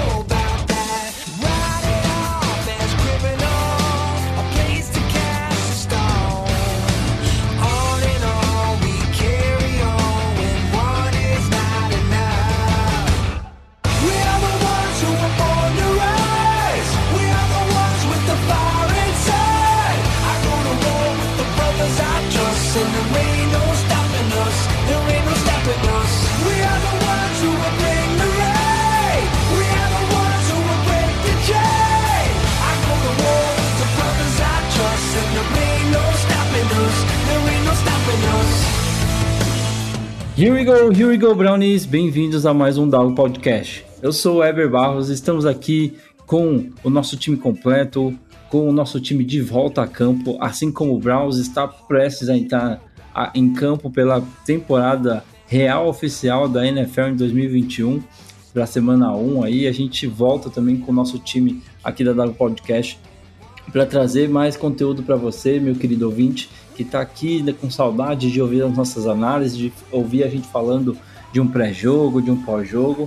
What Here we go, here we go, Brownies! Bem-vindos a mais um Dalo Podcast. Eu sou o Eber Barros, estamos aqui com o nosso time completo, com o nosso time de volta a campo, assim como o Browns está prestes a entrar em campo pela temporada real oficial da NFL em 2021, para a semana 1 aí. A gente volta também com o nosso time aqui da Dalo Podcast para trazer mais conteúdo para você, meu querido ouvinte, que está aqui né, com saudade de ouvir as nossas análises, de ouvir a gente falando de um pré-jogo, de um pós-jogo.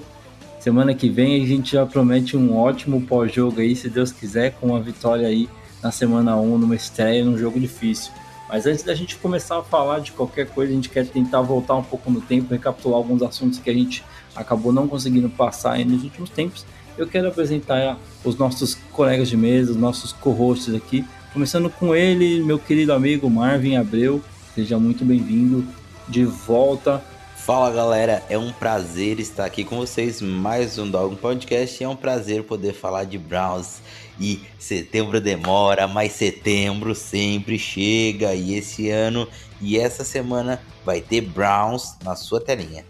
Semana que vem a gente já promete um ótimo pós-jogo aí, se Deus quiser, com uma vitória aí na semana 1, numa estreia, num jogo difícil. Mas antes da gente começar a falar de qualquer coisa, a gente quer tentar voltar um pouco no tempo, recapitular alguns assuntos que a gente acabou não conseguindo passar aí nos últimos tempos. Eu quero apresentar os nossos colegas de mesa, os nossos co-hosts aqui, começando com ele, meu querido amigo Marvin Abreu. Seja muito bem-vindo de volta. Fala galera, é um prazer estar aqui com vocês mais um Dog Podcast é um prazer poder falar de Browns. E setembro demora, mas setembro sempre chega e esse ano e essa semana vai ter Browns na sua telinha.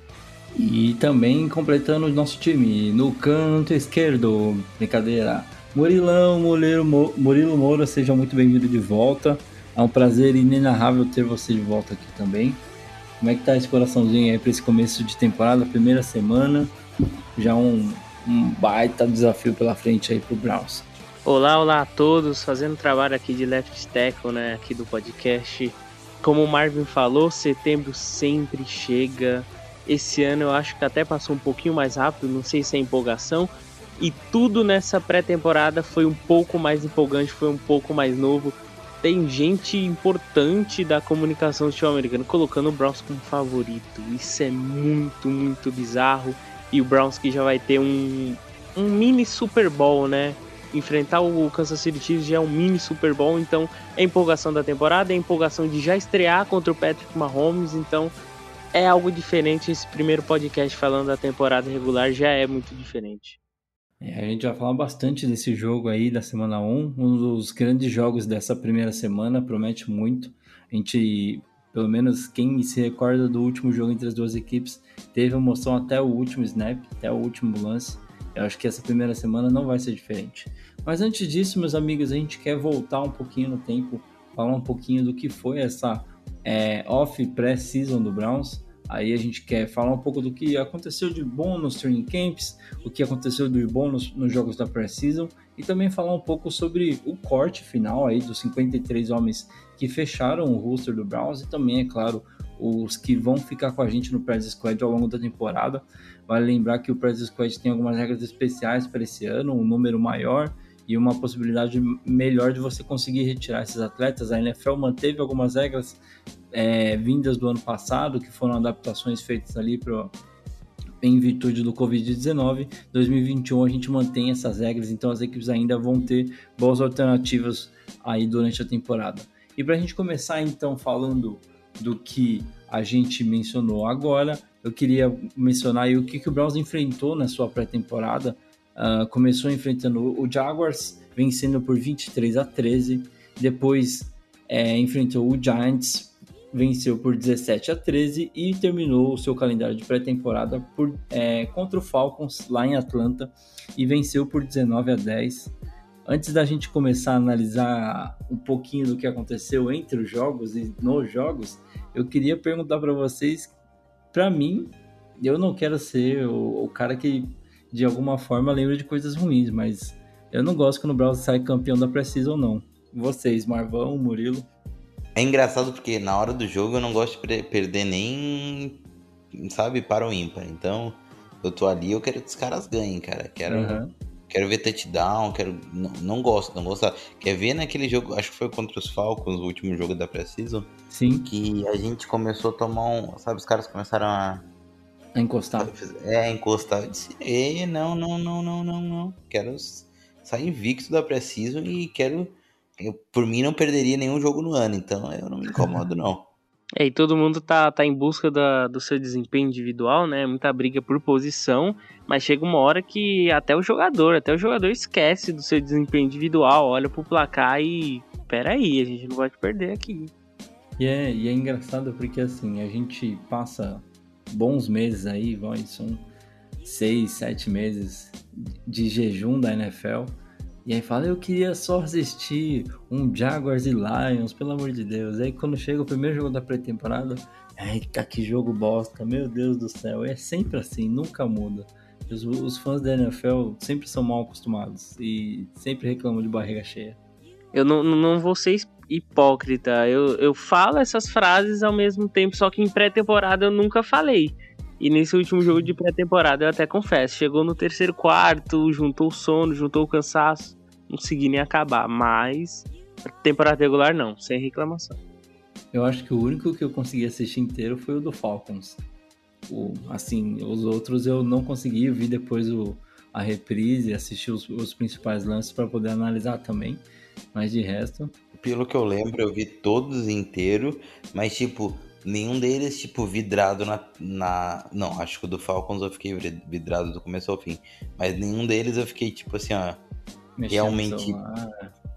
E também completando o nosso time, no canto esquerdo, brincadeira, Murilão, Murilo, Mo- Murilo Moura, seja muito bem-vindo de volta. É um prazer inenarrável ter você de volta aqui também. Como é que tá esse coraçãozinho aí para esse começo de temporada, primeira semana? Já um, um baita desafio pela frente aí pro Browns. Olá, olá a todos, fazendo trabalho aqui de left tackle, né, aqui do podcast. Como o Marvin falou, setembro sempre chega. Esse ano eu acho que até passou um pouquinho mais rápido, não sei se é empolgação. E tudo nessa pré-temporada foi um pouco mais empolgante, foi um pouco mais novo. Tem gente importante da comunicação do futebol americano colocando o Browns como favorito. Isso é muito, muito bizarro. E o Browns que já vai ter um, um mini Super Bowl, né? enfrentar o Kansas City Chiefs já é um mini Super Bowl, então é empolgação da temporada, é empolgação de já estrear contra o Patrick Mahomes, então é algo diferente. Esse primeiro podcast falando da temporada regular já é muito diferente. É, a gente vai falar bastante desse jogo aí da semana 1, um dos grandes jogos dessa primeira semana, promete muito. A gente, pelo menos quem se recorda do último jogo entre as duas equipes, teve emoção até o último snap, até o último lance. Eu acho que essa primeira semana não vai ser diferente. Mas antes disso, meus amigos, a gente quer voltar um pouquinho no tempo, falar um pouquinho do que foi essa é, off pré-season do Browns. Aí a gente quer falar um pouco do que aconteceu de bom nos training camps, o que aconteceu de bom nos, nos jogos da pré-season e também falar um pouco sobre o corte final aí dos 53 homens que fecharam o roster do Browns e também, é claro, os que vão ficar com a gente no Press Squad ao longo da temporada. Vale lembrar que o Press Squad tem algumas regras especiais para esse ano, um número maior e uma possibilidade melhor de você conseguir retirar esses atletas. A NFL manteve algumas regras é, vindas do ano passado, que foram adaptações feitas ali pro, em virtude do Covid-19. 2021 a gente mantém essas regras, então as equipes ainda vão ter boas alternativas aí durante a temporada. E para a gente começar então falando do que a gente mencionou agora, eu queria mencionar o que, que o Browns enfrentou na sua pré-temporada. Uh, começou enfrentando o Jaguars, vencendo por 23 a 13. Depois é, enfrentou o Giants, venceu por 17 a 13 e terminou o seu calendário de pré-temporada por, é, contra o Falcons lá em Atlanta e venceu por 19 a 10. Antes da gente começar a analisar um pouquinho do que aconteceu entre os jogos e nos jogos, eu queria perguntar para vocês, para mim, eu não quero ser o, o, cara que de alguma forma lembra de coisas ruins, mas eu não gosto quando o Browns sai campeão da Precision não. Vocês, Marvão, Murilo? É engraçado porque na hora do jogo eu não gosto de perder nem, sabe, para o ímpar. Então, eu tô ali, eu quero que os caras ganhem, cara. Quero, uhum. quero ver touchdown, quero. Não, não gosto, não gosto. Quer ver naquele jogo, acho que foi contra os Falcons, o último jogo da Precision? Sim. Que a gente começou a tomar um. Sabe, os caras começaram a. A encostar. É, encostar. Eu disse, Ei, não, não, não, não, não, não. Quero sair invicto da Precision e quero eu, por mim, não perderia nenhum jogo no ano, então eu não me incomodo, não. É, e todo mundo tá, tá em busca da, do seu desempenho individual, né? Muita briga por posição, mas chega uma hora que até o jogador, até o jogador esquece do seu desempenho individual, olha pro placar e. Peraí, a gente não pode perder aqui. E é, e é engraçado porque assim, a gente passa bons meses aí, vai, são seis, sete meses de jejum da NFL e aí fala, eu queria só assistir um Jaguars e Lions, pelo amor de Deus. Aí quando chega o primeiro jogo da pré-temporada, ai, que jogo bosta, meu Deus do céu. É sempre assim, nunca muda. Os, os, fãs da NFL sempre são mal acostumados e sempre reclamam de barriga cheia. Eu não, não vou ser hipócrita, eu, eu falo essas frases ao mesmo tempo, só que em pré-temporada eu nunca falei. E nesse último jogo de pré-temporada, eu até confesso, chegou no terceiro quarto, juntou o sono, juntou o cansaço, não consegui nem acabar. Mas, temporada regular não, sem reclamação. Eu acho que o único que eu consegui assistir inteiro foi o do Falcons. O, assim, os outros eu não consegui, eu vi depois o, a reprise, assisti os, os principais lances para poder analisar também. Mas de resto. Pelo que eu lembro, eu vi todos inteiro, mas tipo, Nenhum deles, tipo, vidrado na, na. Não, acho que o do Falcons eu fiquei vidrado do começo ao fim. Mas nenhum deles eu fiquei, tipo assim, ó. Mexendo realmente.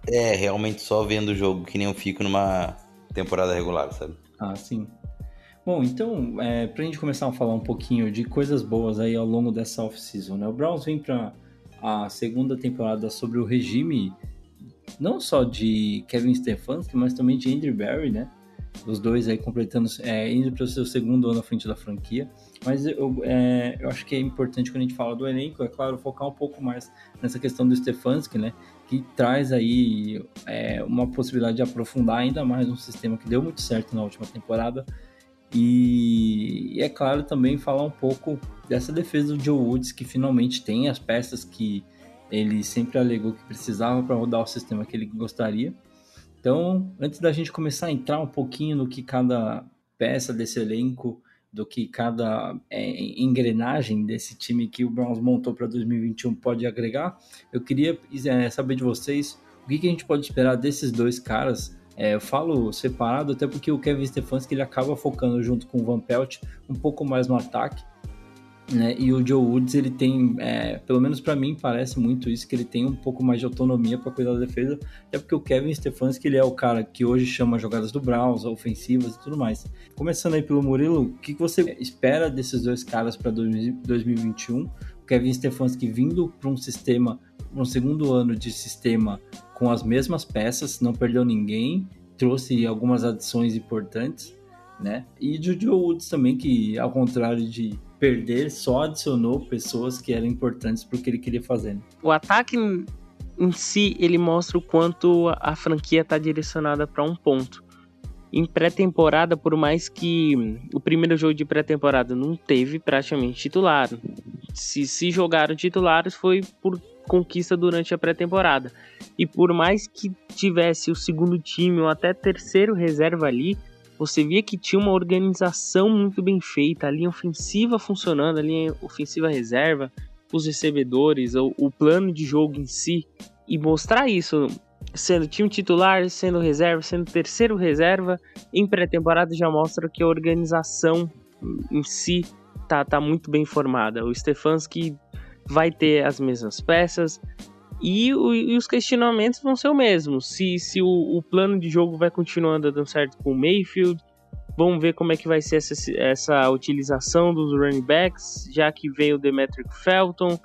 É, realmente só vendo o jogo, que nem eu fico numa temporada regular, sabe? Ah, sim. Bom, então, é, pra gente começar a falar um pouquinho de coisas boas aí ao longo dessa off-season, né? O Browns vem pra a segunda temporada sobre o regime não só de Kevin Stefanski, mas também de Andrew Barry, né? os dois aí completando, é, indo para o seu segundo ano à frente da franquia. Mas eu, é, eu acho que é importante quando a gente fala do elenco, é claro, focar um pouco mais nessa questão do Stefanski, né? Que traz aí é, uma possibilidade de aprofundar ainda mais um sistema que deu muito certo na última temporada. E, e é claro também falar um pouco dessa defesa do Joe Woods, que finalmente tem as peças que ele sempre alegou que precisava para rodar o sistema que ele gostaria. Então, antes da gente começar a entrar um pouquinho no que cada peça desse elenco, do que cada é, engrenagem desse time que o Browns montou para 2021 pode agregar, eu queria é, saber de vocês o que, que, a gente pode esperar desses dois caras. É, eu falo separado até porque o Kevin Stefanski ele acaba focando junto com o Van Pelt um pouco mais no ataque né? E o Joe Woods, ele tem, é, pelo menos para mim, parece muito isso, que ele tem um pouco mais de autonomia para cuidar da defesa, até porque o Kevin Stefanski, ele é o cara que hoje chama jogadas do Browns, ofensivas e tudo mais. Começando aí pelo Murilo, o que você espera desses dois caras para 2021? O Kevin Stefanski vindo para um sistema, um segundo ano de sistema com as mesmas peças, não perdeu ninguém, trouxe algumas adições importantes, né? E o Joe Woods também, que ao contrário de perder só adicionou pessoas que eram importantes para o que ele queria fazer. Né? O ataque em si, ele mostra o quanto a franquia está direcionada para um ponto. Em pré-temporada, por mais que o primeiro jogo de pré-temporada não teve praticamente titular, se, se jogaram titulares foi por conquista durante a pré-temporada. E por mais que tivesse o segundo time ou até terceiro reserva ali, você via que tinha uma organização muito bem feita, a linha ofensiva funcionando, a linha ofensiva reserva, os recebedores, o, o plano de jogo em si, e mostrar isso sendo time titular, sendo reserva, sendo terceiro reserva, em pré-temporada já mostra que a organização em si tá, tá muito bem formada. O Stefanski vai ter as mesmas peças, e, o, e, os questionamentos vão ser o mesmo. Se, se o, o, plano de jogo vai continuando dando certo com o Mayfield, Vamos ver como é que vai ser essa, essa utilização dos running backs, já que vem o Demetric Felton,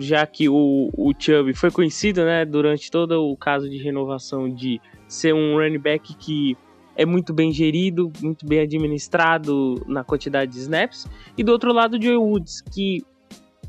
já que o, o Chubb foi conhecido né, durante todo o caso de renovação de ser um running back que é muito bem gerido, muito bem administrado na quantidade de snaps. E do outro lado, o Joe Woods, que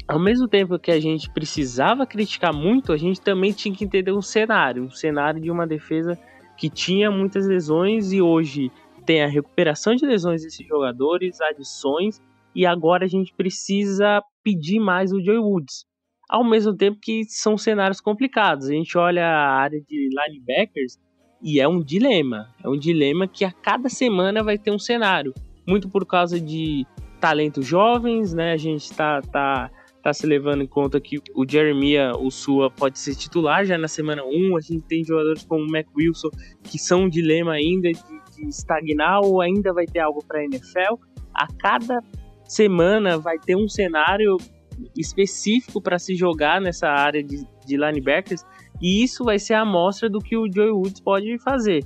ao mesmo tempo que a gente precisava criticar muito, a gente também tinha que entender um cenário, um cenário de uma defesa que tinha muitas lesões e hoje tem a recuperação de lesões desses jogadores, adições, e agora a gente precisa pedir mais o Joe Woods. Ao mesmo tempo que são cenários complicados. A gente olha a área de linebackers e é um dilema. É um dilema que a cada semana vai ter um cenário. Muito por causa de talentos jovens, né? A gente está tá, tá se levando em conta que o Jeremiah, o Sua, pode ser titular já na semana 1. A gente tem jogadores como o Mac Wilson que são um dilema ainda de, de estagnar ou ainda vai ter algo para a NFL. A cada semana vai ter um cenário específico para se jogar nessa área de, de linebackers e isso vai ser a amostra do que o Joey Woods pode fazer.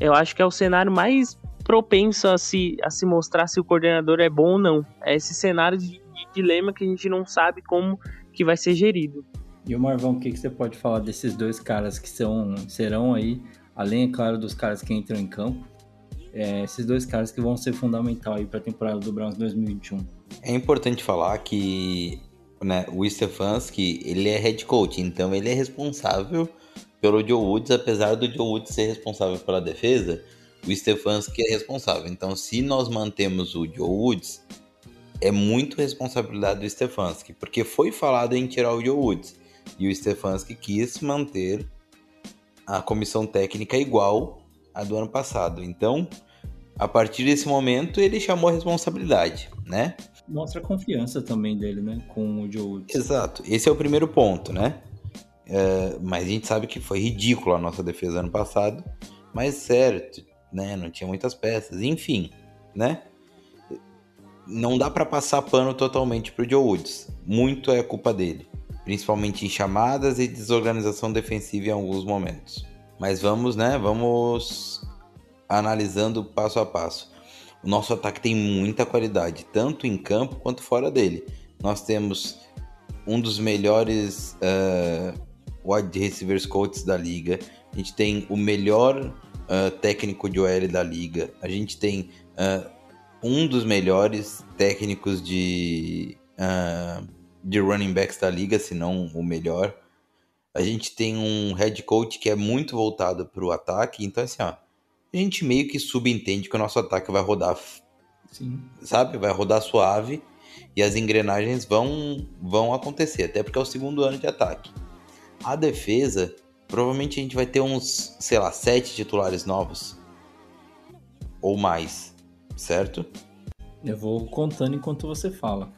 Eu acho que é o cenário mais propenso a se, a se mostrar se o coordenador é bom ou não. É esse cenário de, de dilema que a gente não sabe como que vai ser gerido. E o Marvão, o que, que você pode falar desses dois caras que são, serão aí, além, é claro, dos caras que entram em campo, é, esses dois caras que vão ser fundamental aí para a temporada do Browns 2021? É importante falar que né, o Stefanski, ele é head coach, então ele é responsável pelo Joe Woods, apesar do Joe Woods ser responsável pela defesa, o Stefanski é responsável. Então, se nós mantemos o Joe Woods, é muito responsabilidade do Stefanski, porque foi falado em tirar o Joe Woods, e o Stefanski quis manter a comissão técnica igual à do ano passado. Então, a partir desse momento, ele chamou a responsabilidade, né? mostra a confiança também dele, né? Com o Joe Woods. Exato. Esse é o primeiro ponto, né? É, mas a gente sabe que foi ridículo a nossa defesa ano passado. Mas certo, né? Não tinha muitas peças. Enfim, né? Não dá para passar pano totalmente pro Joe Woods. Muito é culpa dele. Principalmente em chamadas e desorganização defensiva em alguns momentos. Mas vamos, né? Vamos analisando passo a passo. O nosso ataque tem muita qualidade, tanto em campo quanto fora dele. Nós temos um dos melhores uh, wide receivers coaches da liga. A gente tem o melhor uh, técnico de OL da liga. A gente tem uh, um dos melhores técnicos de, uh, de running backs da liga, se não o melhor. A gente tem um head coach que é muito voltado para o ataque. Então, assim, ó, a gente meio que subentende que o nosso ataque vai rodar, Sim. sabe? Vai rodar suave e as engrenagens vão, vão acontecer, até porque é o segundo ano de ataque. A defesa, provavelmente a gente vai ter uns, sei lá, sete titulares novos ou mais, certo? Eu vou contando enquanto você fala.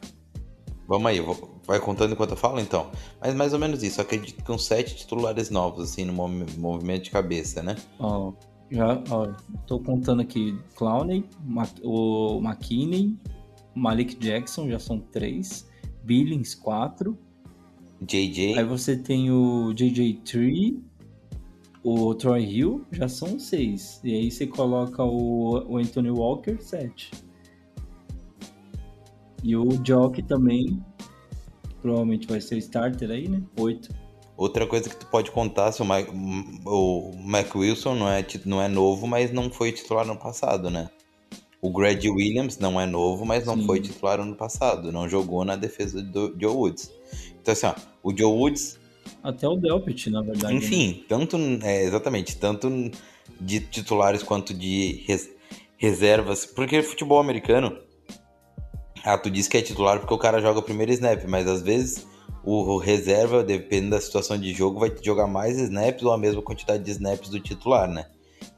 Vamos aí, vou, vai contando enquanto eu falo então. Mas mais ou menos isso, acredito que uns sete titulares novos, assim, no movimento de cabeça, né? Ó, já, ó, tô contando aqui Clowney, o McKinney, Malik Jackson, já são três. Billings, quatro. JJ. Aí você tem o JJ Tree, o Troy Hill, já são seis. E aí você coloca o, o Anthony Walker, sete. E o Jock também, provavelmente vai ser starter aí, né? Oito. Outra coisa que tu pode contar, se o, Mike, o Mac Wilson não é, não é novo, mas não foi titular no passado, né? O Greg Williams não é novo, mas não Sim. foi titular ano passado. Não jogou na defesa do Joe Woods. Então, assim, ó, o Joe Woods. Até o Delpit, na verdade. Enfim, né? tanto. É, exatamente, tanto de titulares quanto de res, reservas. Porque futebol americano. Ah, tu diz que é titular porque o cara joga o primeiro snap, mas às vezes o reserva, dependendo da situação de jogo, vai jogar mais snaps ou a mesma quantidade de snaps do titular, né?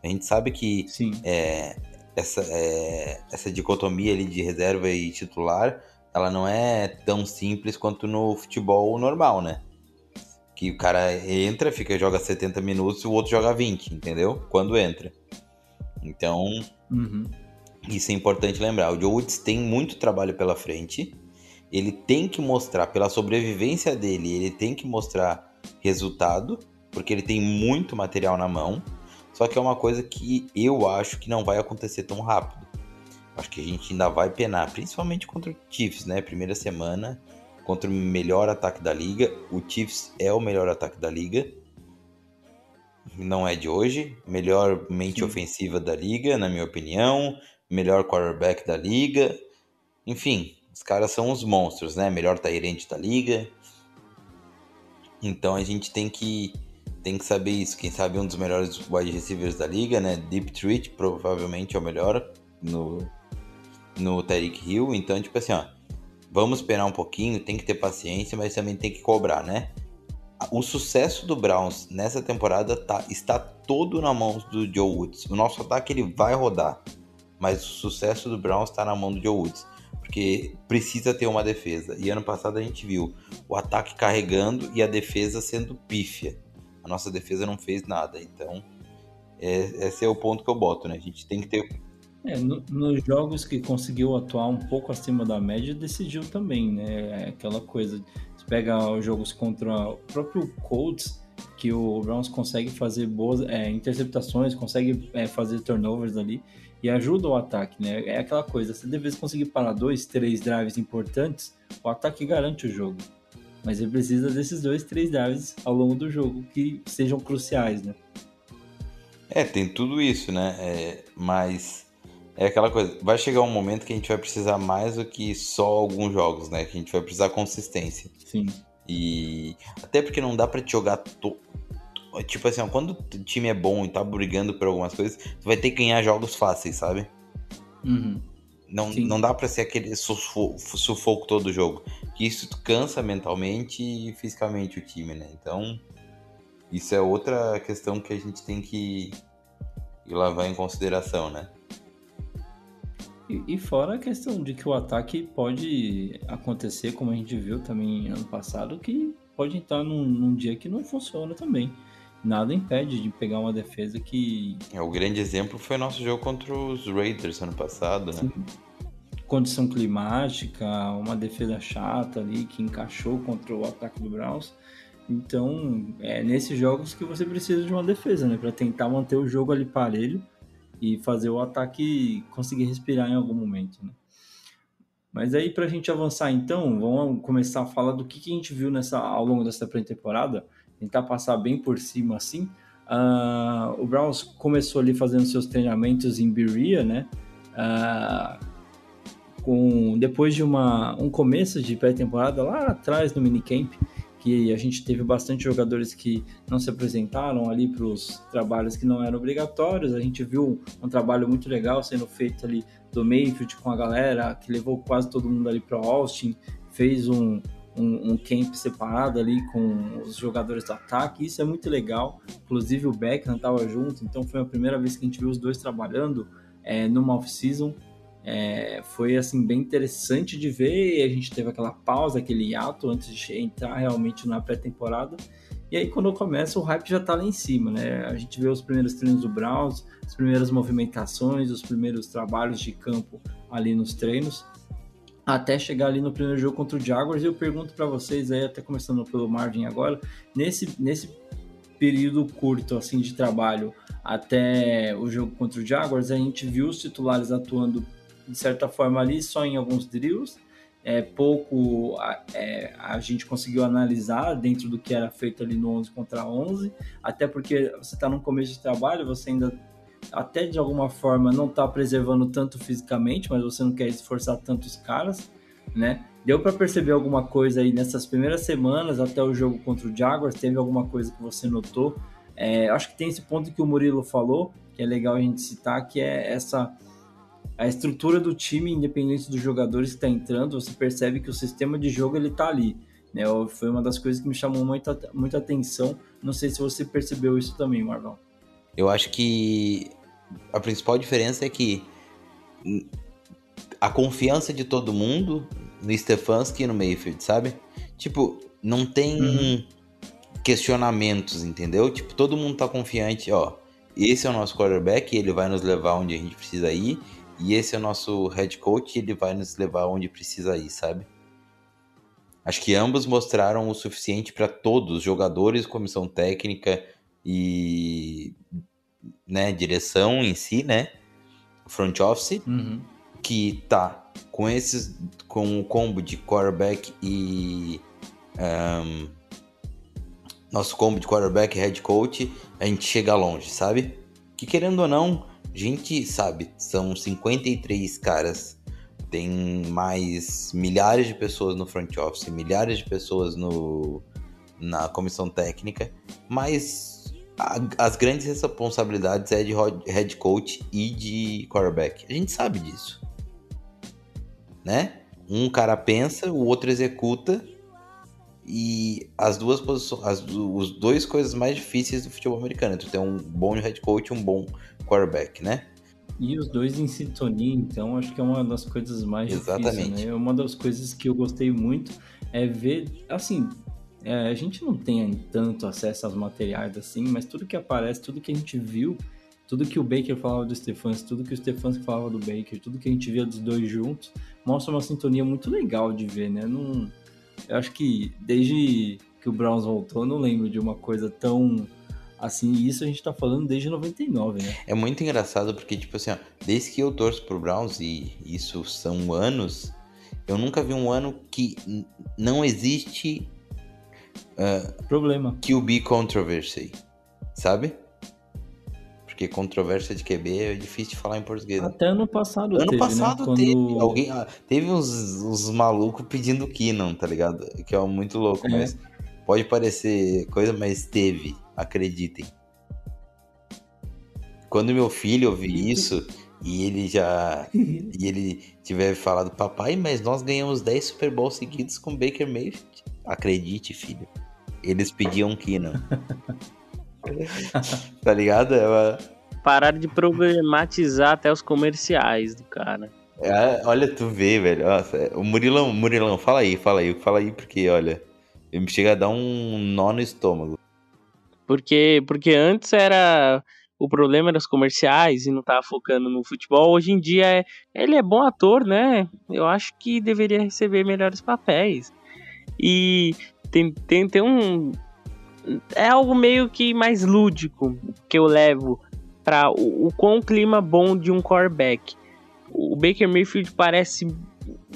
A gente sabe que é, essa, é, essa dicotomia ali de reserva e titular, ela não é tão simples quanto no futebol normal, né? Que o cara entra, fica joga 70 minutos e o outro joga 20, entendeu? Quando entra. Então, uhum. isso é importante lembrar. O Joe Woods tem muito trabalho pela frente ele tem que mostrar, pela sobrevivência dele, ele tem que mostrar resultado, porque ele tem muito material na mão. Só que é uma coisa que eu acho que não vai acontecer tão rápido. Acho que a gente ainda vai penar, principalmente contra o Chiefs, né? Primeira semana, contra o melhor ataque da liga. O Chiefs é o melhor ataque da liga. Não é de hoje. Melhor mente Sim. ofensiva da liga, na minha opinião. Melhor quarterback da liga. Enfim, os caras são os monstros, né? Melhor Tyrant da liga. Então a gente tem que tem que saber isso. Quem sabe um dos melhores wide receivers da liga, né? Deep Treat provavelmente é o melhor no no Tyreek Hill. Então, tipo assim, ó, vamos esperar um pouquinho, tem que ter paciência, mas também tem que cobrar, né? O sucesso do Browns nessa temporada tá, está todo na mão do Joe Woods. O nosso ataque ele vai rodar, mas o sucesso do Browns está na mão do Joe Woods, porque precisa ter uma defesa. E ano passado a gente viu o ataque carregando e a defesa sendo pífia. A nossa defesa não fez nada, então é, esse é o ponto que eu boto, né? A gente tem que ter É, no- nos jogos que conseguiu atuar um pouco acima da média, decidiu também, né? É aquela coisa. Você pega os jogos contra o próprio Colts, que o Browns consegue fazer boas é, interceptações, consegue é, fazer turnovers ali e ajuda o ataque, né? É aquela coisa, se de vez conseguir parar dois, três drives importantes, o ataque garante o jogo. Mas ele precisa desses dois, três drives ao longo do jogo que sejam cruciais, né? É, tem tudo isso, né? É, mas é aquela coisa, vai chegar um momento que a gente vai precisar mais do que só alguns jogos, né? Que a gente vai precisar consistência. Sim. E até porque não dá pra te jogar to... tipo assim, ó, quando o time é bom e tá brigando por algumas coisas, tu vai ter que ganhar jogos fáceis, sabe? Uhum. Não, Sim. não dá pra ser aquele sufo- sufoco todo jogo. Que isso cansa mentalmente e fisicamente o time, né? Então, isso é outra questão que a gente tem que levar em consideração, né? E, e fora a questão de que o ataque pode acontecer, como a gente viu também ano passado, que pode entrar num, num dia que não funciona também. Nada impede de pegar uma defesa que É, o grande exemplo foi nosso jogo contra os Raiders ano passado, né? condição climática, uma defesa chata ali que encaixou contra o ataque do Browns. Então, é nesses jogos que você precisa de uma defesa, né, para tentar manter o jogo ali parelho e fazer o ataque conseguir respirar em algum momento, né? Mas aí pra gente avançar então, vamos começar a falar do que, que a gente viu nessa ao longo dessa pré-temporada, tentar passar bem por cima assim. Ah, o Browns começou ali fazendo seus treinamentos em Berea, né? Ah, com depois de uma, um começo de pré-temporada lá atrás no minicamp, que a gente teve bastante jogadores que não se apresentaram ali para os trabalhos que não eram obrigatórios. A gente viu um trabalho muito legal sendo feito ali do Mayfield com a galera, que levou quase todo mundo ali para Austin, fez um, um, um camp separado ali com os jogadores do ataque. Isso é muito legal. Inclusive o Beckham estava junto, então foi a primeira vez que a gente viu os dois trabalhando é, numa off-season. É, foi assim bem interessante de ver. A gente teve aquela pausa, aquele hiato antes de entrar realmente na pré-temporada. E aí quando começa o hype já tá lá em cima, né? A gente vê os primeiros treinos do Browns, as primeiras movimentações, os primeiros trabalhos de campo ali nos treinos, até chegar ali no primeiro jogo contra o Jaguars. E eu pergunto para vocês aí, até começando pelo Marvin agora, nesse nesse período curto assim de trabalho até o jogo contra o Jaguars, a gente viu os titulares atuando de certa forma ali só em alguns drills. É, pouco a, é, a gente conseguiu analisar dentro do que era feito ali no 11 contra 11, até porque você está no começo de trabalho, você ainda até de alguma forma não está preservando tanto fisicamente, mas você não quer esforçar tanto os caras, né? Deu para perceber alguma coisa aí nessas primeiras semanas até o jogo contra o Jaguars? Teve alguma coisa que você notou? É, acho que tem esse ponto que o Murilo falou, que é legal a gente citar, que é essa a estrutura do time, independente dos jogadores que está entrando, você percebe que o sistema de jogo ele tá ali. Né? Foi uma das coisas que me chamou muita, muita atenção. Não sei se você percebeu isso também, Marval. Eu acho que a principal diferença é que a confiança de todo mundo no Stefanski e no Mayfield, sabe? Tipo, não tem Uhum. questionamentos, entendeu? Tipo, todo mundo tá confiante, ó. Esse é o nosso quarterback, ele vai nos levar onde a gente precisa ir. E esse é o nosso head coach, ele vai nos levar onde precisa ir, sabe? Acho que ambos mostraram o suficiente para todos, jogadores, comissão técnica e né, direção em si, né? Front office, Uhum. que tá com esses com o combo de quarterback e um, nosso combo de quarterback e head coach, a gente chega longe, sabe? Que querendo ou não, gente sabe, são 53 caras, tem mais milhares de pessoas no front office, milhares de pessoas no, na comissão técnica, mas a, as grandes responsabilidades é de head coach e de quarterback. A gente sabe disso, né? Um cara pensa, o outro executa e as duas posições, as os dois coisas mais difíceis do futebol americano, tu tem um bom head coach e um bom quarterback, né? E os dois em sintonia, então acho que é uma das coisas mais Exatamente. difíceis, né? Uma das coisas que eu gostei muito é ver, assim, é, a gente não tem tanto acesso aos materiais assim, mas tudo que aparece, tudo que a gente viu, tudo que o Baker falava do Stefanski, tudo que o Stefanski falava do Baker, tudo que a gente via dos dois juntos, mostra uma sintonia muito legal de ver, né? Não, eu acho que desde que o Browns voltou, eu não lembro de uma coisa tão assim. Isso a gente tá falando desde 99, né? É muito engraçado porque, tipo assim, ó, desde que eu torço pro Browns, e isso são anos, eu nunca vi um ano que não existe uh, problema. QB controversy, sabe? Porque controvérsia de QB é difícil de falar em português. Né? Até ano passado ano teve, passado né? Quando... teve. Alguém, ah, teve uns, uns malucos pedindo Keenan, tá ligado? Que é muito louco, É. mas pode parecer coisa, mas teve, acreditem. Quando meu filho ouvir isso e ele já e ele tiver falado, papai, mas nós ganhamos 10 Super Bowls seguidos com Baker Mayfield. Acredite, filho. Eles pediam Keenan. tá ligado? É uma- Pararam de problematizar até os comerciais do cara. É, olha, tu vê, velho. Nossa, é- o Murilão, Murilão, fala aí, fala aí, fala aí, porque, olha, me chega a dar um nó no estômago. Porque, porque antes era. O problema era os comerciais e não tava focando no futebol. Hoje em dia é, ele é bom ator, né? Eu acho que deveria receber melhores papéis. E tem, tem, tem um. É algo meio que mais lúdico que eu levo para o, o quão clima bom de um quarterback. O Baker Mayfield parece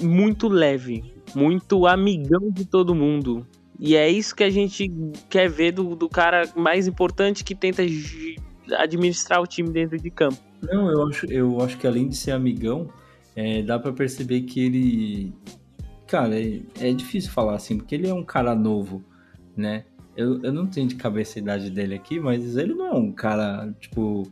muito leve, muito amigão de todo mundo. E é isso que a gente quer ver do, do cara mais importante que tenta administrar o time dentro de campo. Não, eu acho, eu acho que além de ser amigão, é, dá pra perceber que ele. Cara, é, é difícil falar assim, porque ele é um cara novo, né? Eu, eu não tenho de cabeça a idade dele aqui, mas ele não é um cara, tipo,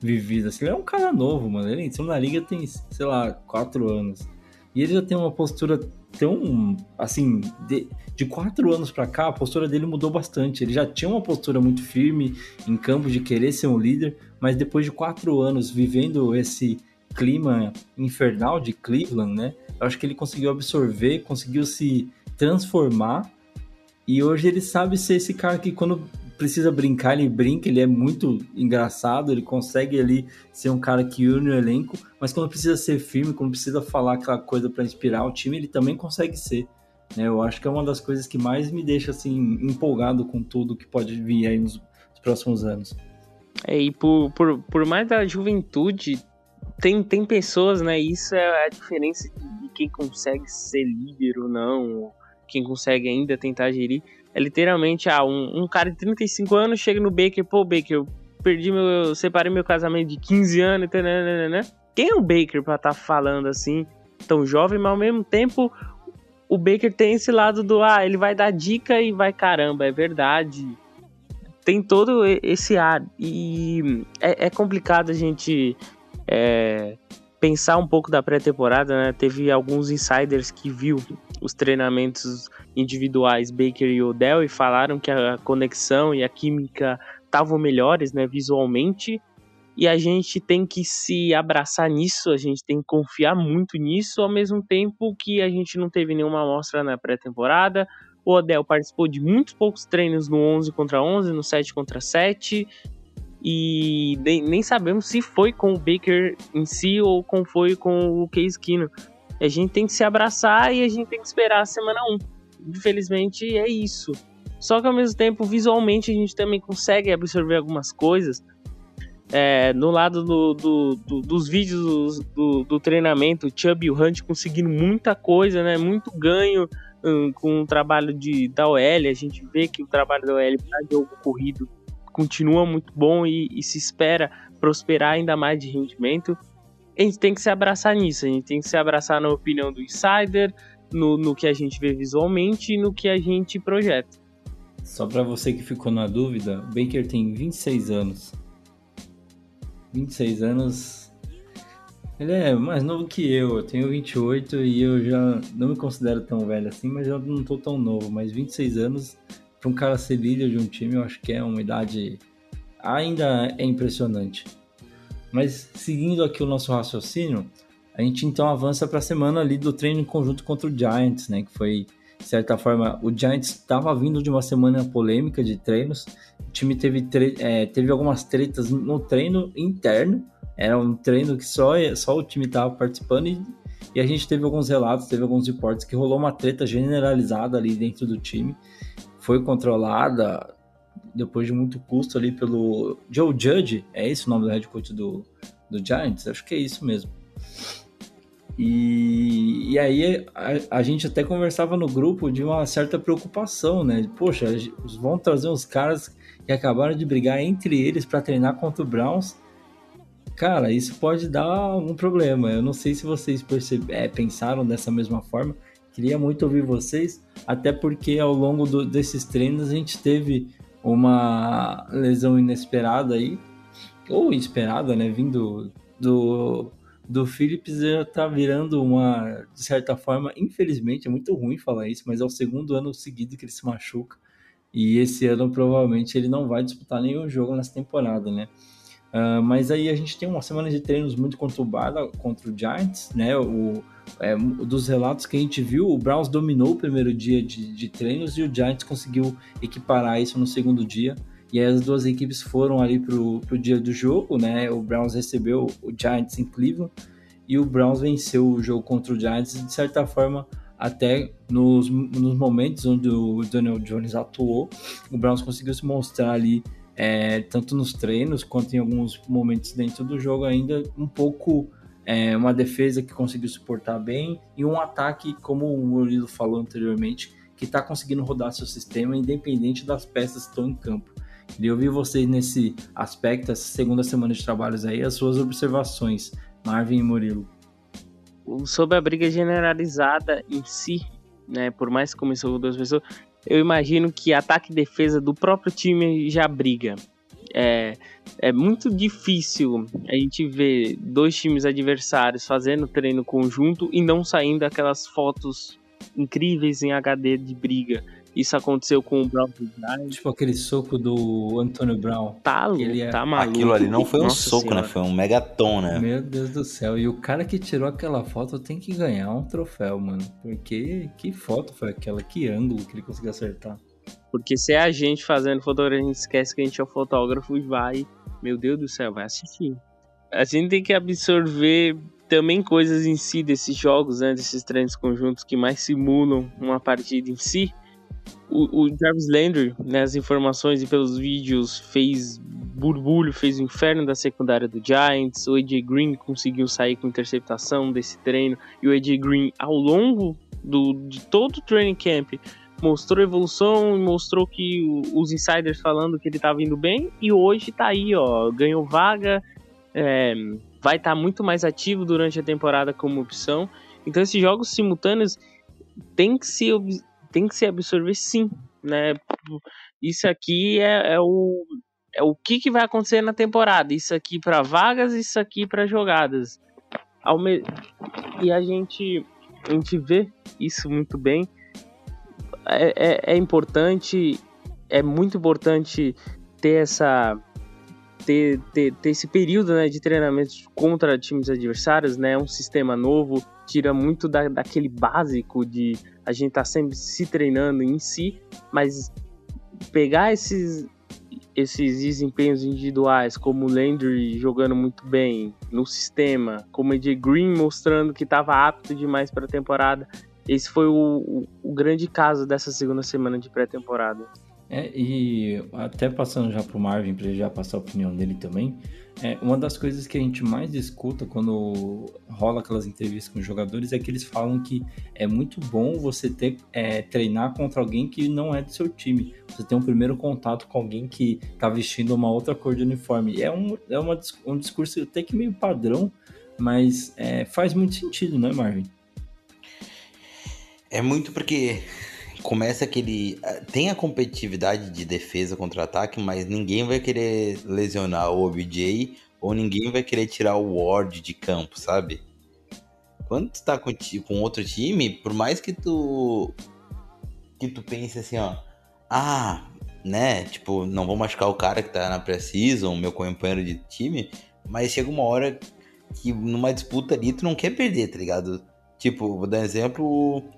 vivido assim. Ele é um cara novo, mano. Ele entrou na liga tem, sei lá, quatro anos. E ele já tem uma postura tão, assim, de, de quatro anos pra cá, a postura dele mudou bastante. Ele já tinha uma postura muito firme em campo de querer ser um líder, mas depois de quatro anos vivendo esse clima infernal de Cleveland, né? Eu acho que ele conseguiu absorver, conseguiu se transformar e hoje ele sabe ser esse cara que quando precisa brincar, ele brinca, ele é muito engraçado, ele consegue ali ser um cara que une o elenco, mas quando precisa ser firme, quando precisa falar aquela coisa para inspirar o time, ele também consegue ser. Né? Eu acho que é uma das coisas que mais me deixa assim empolgado com tudo que pode vir aí nos nos próximos anos. É, e por, por, por mais da juventude, tem, tem pessoas, né? Isso é a diferença de, quem consegue ser líder ou não, quem consegue ainda tentar gerir. É literalmente, ah, um, um cara de 35 anos chega no Baker, pô, Baker, eu perdi meu. Eu separei meu casamento de 15 anos, tá, né, né, né, né. Quem é o Baker pra estar falando assim, tão jovem, mas ao mesmo tempo o Baker tem esse lado do, ah, ele vai dar dica e vai, caramba, é verdade tem todo esse ar. E é, é complicado a gente é, pensar um pouco da pré-temporada, né? Teve alguns insiders que viu os treinamentos individuais Baker e Odell e falaram que a conexão e a química estavam melhores, né, visualmente. E a gente tem que se abraçar nisso, a gente tem que confiar muito nisso, ao mesmo tempo que a gente não teve nenhuma amostra na pré-temporada, o Odell participou de muitos poucos treinos no 11 contra 11, no 7 contra 7. E nem, nem sabemos se foi com o Baker em si ou como foi com o Case Keenum. A gente tem que se abraçar e a gente tem que esperar a semana 1. Infelizmente é isso. Só que ao mesmo tempo, visualmente, a gente também consegue absorver algumas coisas. É, no lado do, do, do, dos vídeos do, do, treinamento, o Chubb e o Hunt conseguindo muita coisa, né? Muito ganho um, com o trabalho de, da OL. A gente vê que o trabalho da OL para jogo corrido continua muito bom e, e se espera prosperar ainda mais de rendimento. A gente tem que se abraçar nisso, a gente tem que se abraçar na opinião do insider, no, no que a gente vê visualmente e no que a gente projeta. Só para você que ficou na dúvida, o Baker tem 26 anos. 26 anos. Ele é mais novo que eu, eu tenho 28 e eu já não me considero tão velho assim, mas eu não tô tão novo. Mas 26 anos, para um cara ser líder de um time, eu acho que é uma idade ainda é impressionante. Mas seguindo aqui o nosso raciocínio, a gente então avança para a semana ali do treino em conjunto contra o Giants, né? Que foi, de certa forma, o Giants estava vindo de uma semana polêmica de treinos. O time teve, é, teve algumas tretas no treino interno. Era um treino que só, só o time estava participando e, e a gente teve alguns relatos, teve alguns reportes que rolou uma treta generalizada ali dentro do time. Foi controlada, depois de muito custo ali pelo Joe Judge, é esse o nome do head coach do, do Giants? Acho que é isso mesmo. E, e aí a, a, gente até conversava no grupo de uma certa preocupação, né? Poxa, vão trazer uns caras que acabaram de brigar entre eles para treinar contra o Browns. Cara, isso pode dar algum problema. Eu não sei se vocês percebe, é, pensaram dessa mesma forma. Queria muito ouvir vocês, até porque ao longo do, desses treinos a gente teve uma lesão inesperada aí, ou esperada, né, vindo do, do Phillips já tá virando uma, de certa forma, infelizmente, é muito ruim falar isso, mas é o segundo ano seguido que ele se machuca, e esse ano provavelmente ele não vai disputar nenhum jogo nessa temporada, né. Uh, mas aí a gente tem uma semana de treinos muito conturbada contra o Giants, né, o é, dos relatos que a gente viu, o Browns dominou o primeiro dia de, de treinos e o Giants conseguiu equiparar isso no segundo dia. E as duas equipes foram ali pro, pro dia do jogo, né? O Browns recebeu o Giants em Cleveland e o Browns venceu o jogo contra o Giants de certa forma até nos, nos momentos onde o Daniel Jones atuou, o Browns conseguiu se mostrar ali é, tanto nos treinos quanto em alguns momentos dentro do jogo ainda um pouco é, uma defesa que conseguiu suportar bem e um ataque, como o Murilo falou anteriormente, que está conseguindo rodar seu sistema independente das peças que estão em campo. Queria ouvir vocês nesse aspecto, essa segunda semana de trabalhos aí, as suas observações, Marvin e Murilo. Sobre a briga generalizada em si, né, por mais que começou com duas pessoas, eu imagino que ataque e defesa do próprio time já briga é, é muito difícil a gente ver dois times adversários fazendo treino conjunto e não saindo aquelas fotos incríveis em HD de briga. Isso aconteceu com o Brown Tipo aquele soco do Antônio Brown. Tá louco, é... tá maluco. Aquilo ali não foi um Nossa soco, né? senhora. né? Foi um megaton, né? Meu Deus do céu. E o cara que tirou aquela foto tem que ganhar um troféu, mano. Porque que foto foi aquela? Que ângulo que ele conseguiu acertar? Porque se é a gente fazendo fotografia, a gente esquece que a gente é o fotógrafo e vai, meu Deus do céu, vai assistir. A gente tem que absorver também coisas em si desses jogos, né, desses treinos conjuntos que mais simulam uma partida em si. O, o Jarvis Landry, né, informações e pelos vídeos, fez burbulho, fez o inferno da secundária do Giants. O AJ Green conseguiu sair com interceptação desse treino. E o AJ Green, ao longo do, de todo o training camp, mostrou evolução, mostrou que os insiders falando que ele estava indo bem e hoje está aí, ó, ganhou vaga, é, vai estar tá muito mais ativo durante a temporada como opção. Então esses jogos simultâneos tem que se tem que se absorver sim, né? Isso aqui é, é o é o que, que vai acontecer na temporada. Isso aqui para vagas, isso aqui para jogadas. E a gente a gente vê isso muito bem é, é, é importante, é muito importante ter essa ter, ter, ter, esse período né, de treinamento contra times adversários, né? Um sistema novo, tira muito da, daquele básico de a gente tá sempre se treinando em si, mas pegar esses, esses desempenhos individuais, como o Landry jogando muito bem no sistema, como o AJ Green mostrando que estava apto demais para a temporada, esse foi o, o, grande caso dessa segunda semana de pré-temporada. É, e até passando já pro Marvin, para ele já passar a opinião dele também, é, uma das coisas que a gente mais escuta quando rola aquelas entrevistas com os jogadores é que eles falam que é muito bom você ter é, treinar contra alguém que não é do seu time. Você tem um primeiro contato com alguém que tá vestindo uma outra cor de uniforme. É um, é uma, um discurso até que meio padrão, mas é, faz muito sentido, né, Marvin? É muito porque começa aquele. Tem a competitividade de defesa contra ataque, mas ninguém vai querer lesionar o OBJ ou ninguém vai querer tirar o Ward de campo, sabe? Quando tu tá com, com outro time, por mais que tu. que tu pense assim, ó. Ah, né? Tipo, não vou machucar o cara que tá na pré-season, meu companheiro de time, mas chega uma hora que numa disputa ali tu não quer perder, tá ligado? Tipo, vou dar um exemplo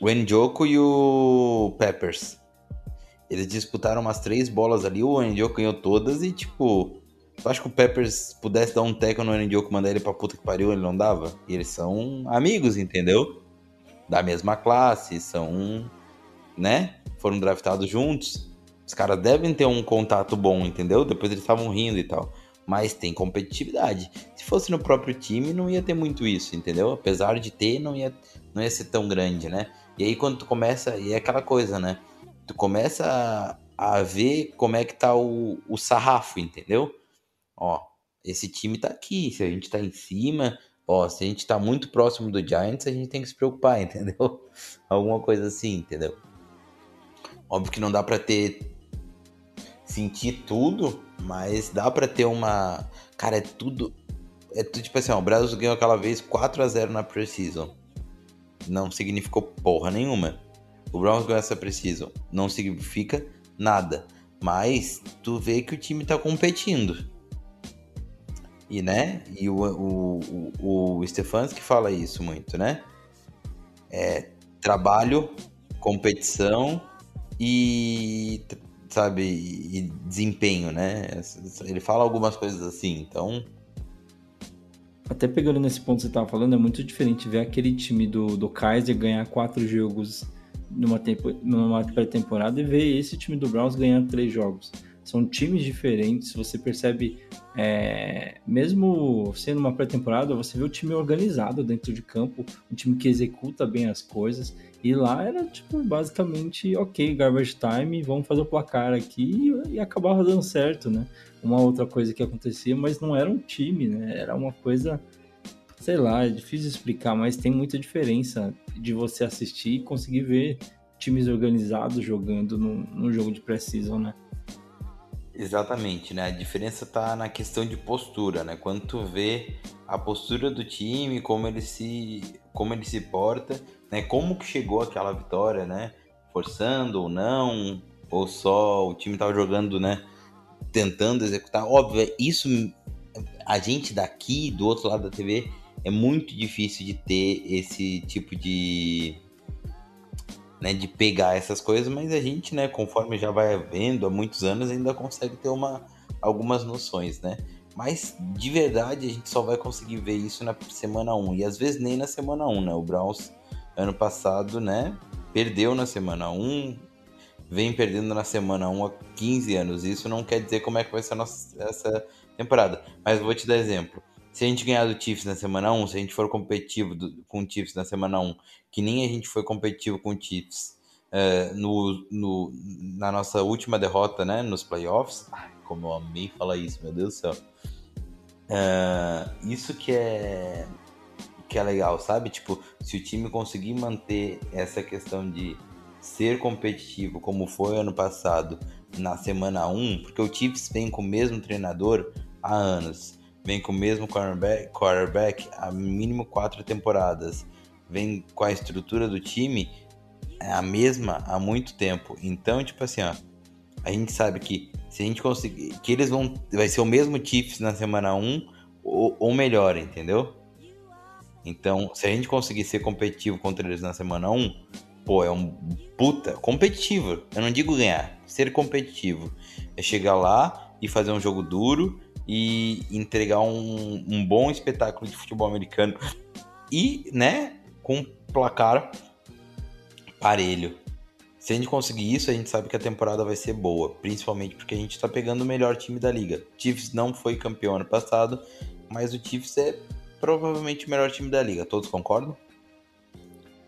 o Njoku e o Peppers. Eles disputaram umas três bolas ali, o Njoku ganhou todas e, tipo, eu acho que o Peppers pudesse dar um teco no Njoku mandar ele pra puta que pariu, ele não dava? E eles são amigos, entendeu? Da mesma classe, são, né? Foram draftados juntos. Os caras devem ter um contato bom, entendeu? Depois eles estavam rindo e tal. Mas tem competitividade. Se fosse no próprio time, não ia ter muito isso, entendeu? Apesar de ter, não ia, não ia ser tão grande, né? E aí quando tu começa, e é aquela coisa, né? Tu começa a, a ver como é que tá o, o sarrafo, entendeu? Ó, esse time tá aqui, se a gente tá em cima, ó, se a gente tá muito próximo do Giants, a gente tem que se preocupar, entendeu? Alguma coisa assim, entendeu? Óbvio que não dá para ter sentir tudo, mas dá para ter uma, cara, é tudo é tudo tipo assim, ó, o Brasil ganhou aquela vez 4 a 0 na preseason não significou porra nenhuma. O Browns ganhou essa precisão, não significa nada. Mas tu vê que o time tá competindo. E, né? E o, o, o, o Stefanski fala isso muito, né? É trabalho, competição e, sabe, e desempenho, né? Ele fala algumas coisas assim, então até pegando nesse ponto que você estava falando, é muito diferente ver aquele time do, do Kaiser ganhar quatro jogos numa, numa pré-temporada e ver esse time do Browns ganhar três jogos. São times diferentes, você percebe, é, mesmo sendo uma pré-temporada, você vê o time organizado dentro de campo, um time que executa bem as coisas. E lá era, tipo, basicamente, ok, garbage time, vamos fazer o placar aqui e, e acabava dando certo, né? Uma outra coisa que acontecia, mas não era um time, né? Era uma coisa, sei lá, é difícil explicar, mas tem muita diferença de você assistir e conseguir ver times organizados jogando num, jogo de pré-season, né? Exatamente, né? A diferença tá na questão de postura, né? Quando tu vê a postura do time, como ele se, como ele se porta, né? Como que chegou aquela vitória, né? Forçando ou não, ou só o time tava jogando, né? Tentando executar. Óbvio, isso a gente daqui, do outro lado da TV, é muito difícil de ter esse tipo de. Né, de pegar essas coisas, mas a gente, né, conforme já vai vendo há muitos anos, ainda consegue ter uma, algumas noções, né? Mas de verdade a gente só vai conseguir ver isso na semana 1 e às vezes nem na semana 1, né? O Browns ano passado, né, perdeu na semana 1, vem perdendo na semana 1 há 15 anos. Isso não quer dizer como é que vai ser nossa, essa temporada. Mas vou te dar exemplo. Se a gente ganhar do Chiefs na semana 1, se a gente for competitivo do, com o Chiefs na semana 1, que nem a gente foi competitivo com o Chiefs uh, no, no, na nossa última derrota, né, nos playoffs. Ai, como eu amei falar isso, meu Deus do céu. Uh, isso que é que é legal, sabe? Tipo, se o time conseguir manter essa questão de ser competitivo como foi ano passado na semana 1, porque o Chiefs vem com o mesmo treinador há anos, vem com o mesmo quarterback, quarterback há mínimo quatro temporadas, vem com a estrutura do time é a mesma há muito tempo. Então, tipo assim, ó, a gente sabe que se a gente conseguir, que eles vão, vai ser o mesmo Chiefs na semana 1 ou, ou melhor, entendeu? Então, se a gente conseguir ser competitivo contra eles na semana 1, pô, é um puta competitivo. Eu não digo ganhar, ser competitivo. É chegar lá e fazer um jogo duro e entregar um, um bom espetáculo de futebol americano. E, né, com placar parelho. Se a gente conseguir isso, a gente sabe que a temporada vai ser boa, principalmente porque a gente está pegando o melhor time da liga. Chiefs não foi campeão ano passado, mas o Chiefs é provavelmente o melhor time da liga. Todos concordam?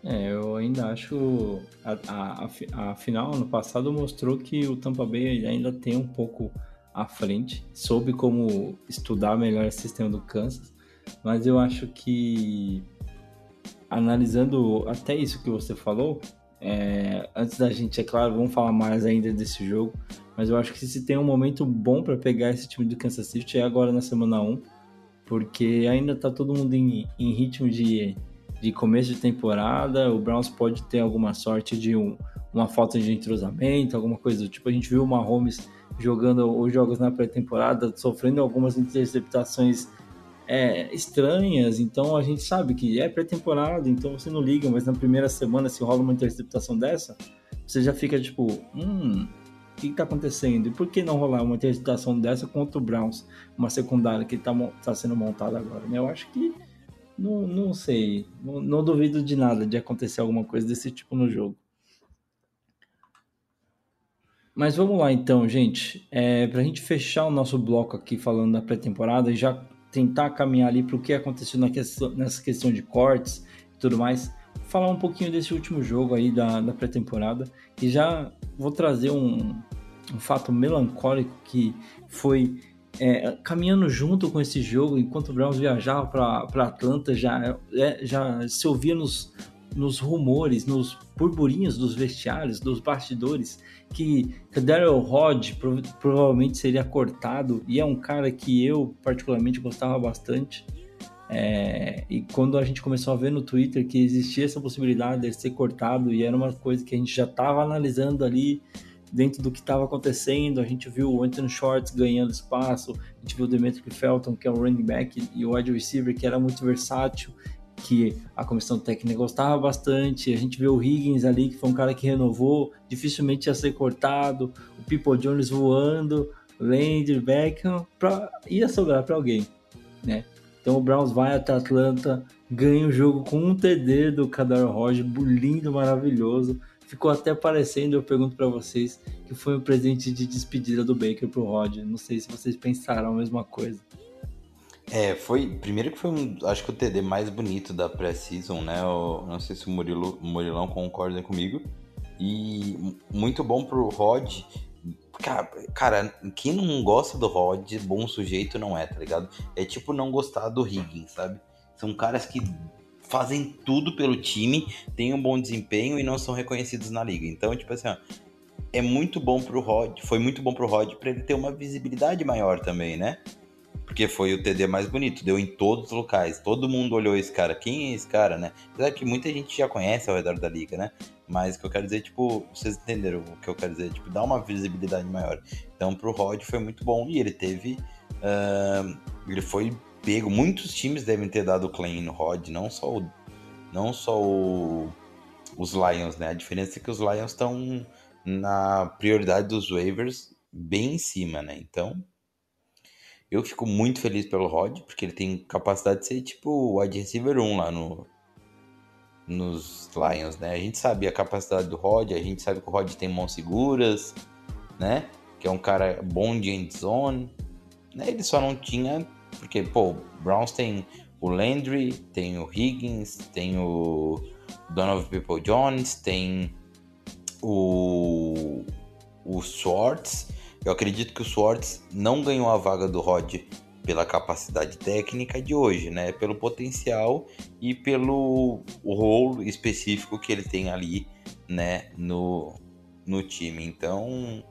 É, eu ainda acho a, a, a, a final ano passado mostrou que o Tampa Bay ainda tem um pouco à frente, soube como estudar melhor esse sistema do Kansas, mas eu acho que analisando até isso que você falou, é, antes da gente, é claro, vamos falar mais ainda desse jogo, mas eu acho que se tem um momento bom para pegar esse time do Kansas City é agora na semana 1, porque ainda tá todo mundo em, em ritmo de, de começo de temporada, o Browns pode ter alguma sorte de um, uma falta de entrosamento, alguma coisa do tipo. A gente viu o Mahomes jogando os jogos na pré-temporada, sofrendo algumas interceptações é, estranhas, então a gente sabe que é pré-temporada, então você não liga, mas na primeira semana, se rola uma interceptação dessa, você já fica tipo, hum, o que está acontecendo? E por que não rolar uma interceptação dessa contra o Browns, uma secundária que está tá sendo montada agora? Né? Eu acho que, não, não sei, não, não duvido de nada de acontecer alguma coisa desse tipo no jogo. Mas vamos lá então, gente. É, para a gente fechar o nosso bloco aqui falando da pré-temporada e já tentar caminhar ali para o que aconteceu na questão, nessa questão de cortes e tudo mais, falar um pouquinho desse último jogo aí da, da pré-temporada e já vou trazer um, um fato melancólico que foi é, caminhando junto com esse jogo, enquanto o Browns viajava para Atlanta, já, é, já se ouvia nos, nos rumores, nos burburinhos dos vestiários, dos bastidores, que Daryl Rod prov provavelmente seria cortado, e é um cara que eu particularmente gostava bastante. É, e quando a gente começou a ver no Twitter que existia essa possibilidade de ser cortado, e era uma coisa que a gente já estava analisando ali dentro do que estava acontecendo, a gente viu o Anthony Shorts ganhando espaço, a gente viu o Demetri Felton, que é o running back, e o wide receiver, que era muito versátil, que a comissão técnica gostava bastante. A gente vê o Higgins ali, que foi um cara que renovou, dificilmente ia ser cortado. O People Jones voando, Landry, Beckham, pra, ia sobrar para alguém, né? Então o Browns vai até Atlanta, ganha o jogo com um TD do Kadar Roger, lindo, maravilhoso. Ficou até parecendo, eu pergunto para vocês, que foi um presente de despedida do Baker pro Rod. Não sei se vocês pensaram a mesma coisa. É, foi. Primeiro que foi um. Acho que o TD mais bonito da pré-season, né? Eu não sei se o Murilo, Murilão concorda comigo. E muito bom pro Rod. Cara, cara, quem não gosta do Rod, bom sujeito não é, tá ligado? É tipo não gostar do Higgins, sabe? São caras que fazem tudo pelo time, têm um bom desempenho e não são reconhecidos na liga. Então, tipo assim, ó, é muito bom pro Rod, foi muito bom pro Rod para ele ter uma visibilidade maior também, né? porque foi o TD mais bonito, deu em todos os locais. Todo mundo olhou esse cara. Quem é esse cara, né? Apesar que muita gente já conhece ao redor da liga, né? Mas o que eu quero dizer, tipo, vocês entenderam o que eu quero dizer, tipo, dá uma visibilidade maior. Então, pro Rod foi muito bom e ele teve. Uh, ele foi pego. Muitos times devem ter dado claim no Rod, não só o, não só o, os Lions, né? A diferença é que os Lions estão na prioridade dos waivers bem em cima, né? Então, eu fico muito feliz pelo Rod, porque ele tem capacidade de ser tipo o wide receiver 1 lá no, nos Lions, né? A gente sabe a capacidade do Rod, a gente sabe que o Rod tem mãos seguras, né? Que é um cara bom de end zone. Né? Ele só não tinha, porque, pô, Browns tem o Landry, tem o Higgins, tem o Donovan People Jones, tem o, o Swartz eu acredito que o Swartz não ganhou a vaga do Rod pela capacidade técnica de hoje, né? Pelo potencial e pelo rolo específico que ele tem ali, né? No, no time. Então,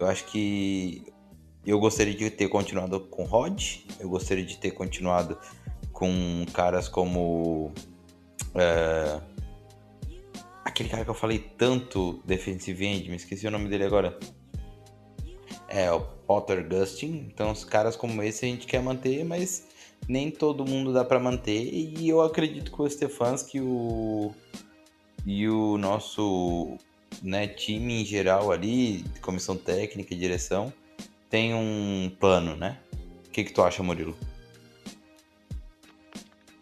eu acho que eu gostaria de ter continuado com Rod. Eu gostaria de ter continuado com caras como é, aquele cara que eu falei tanto defensive end, me esqueci o nome dele agora. É, o Potter Gustin. Então, os caras como esse a gente quer manter, mas nem todo mundo dá para manter. E eu acredito que o Stefanski o, e o nosso né, time em geral ali, comissão técnica e direção, tem um plano, né? O que, que tu acha, Murilo?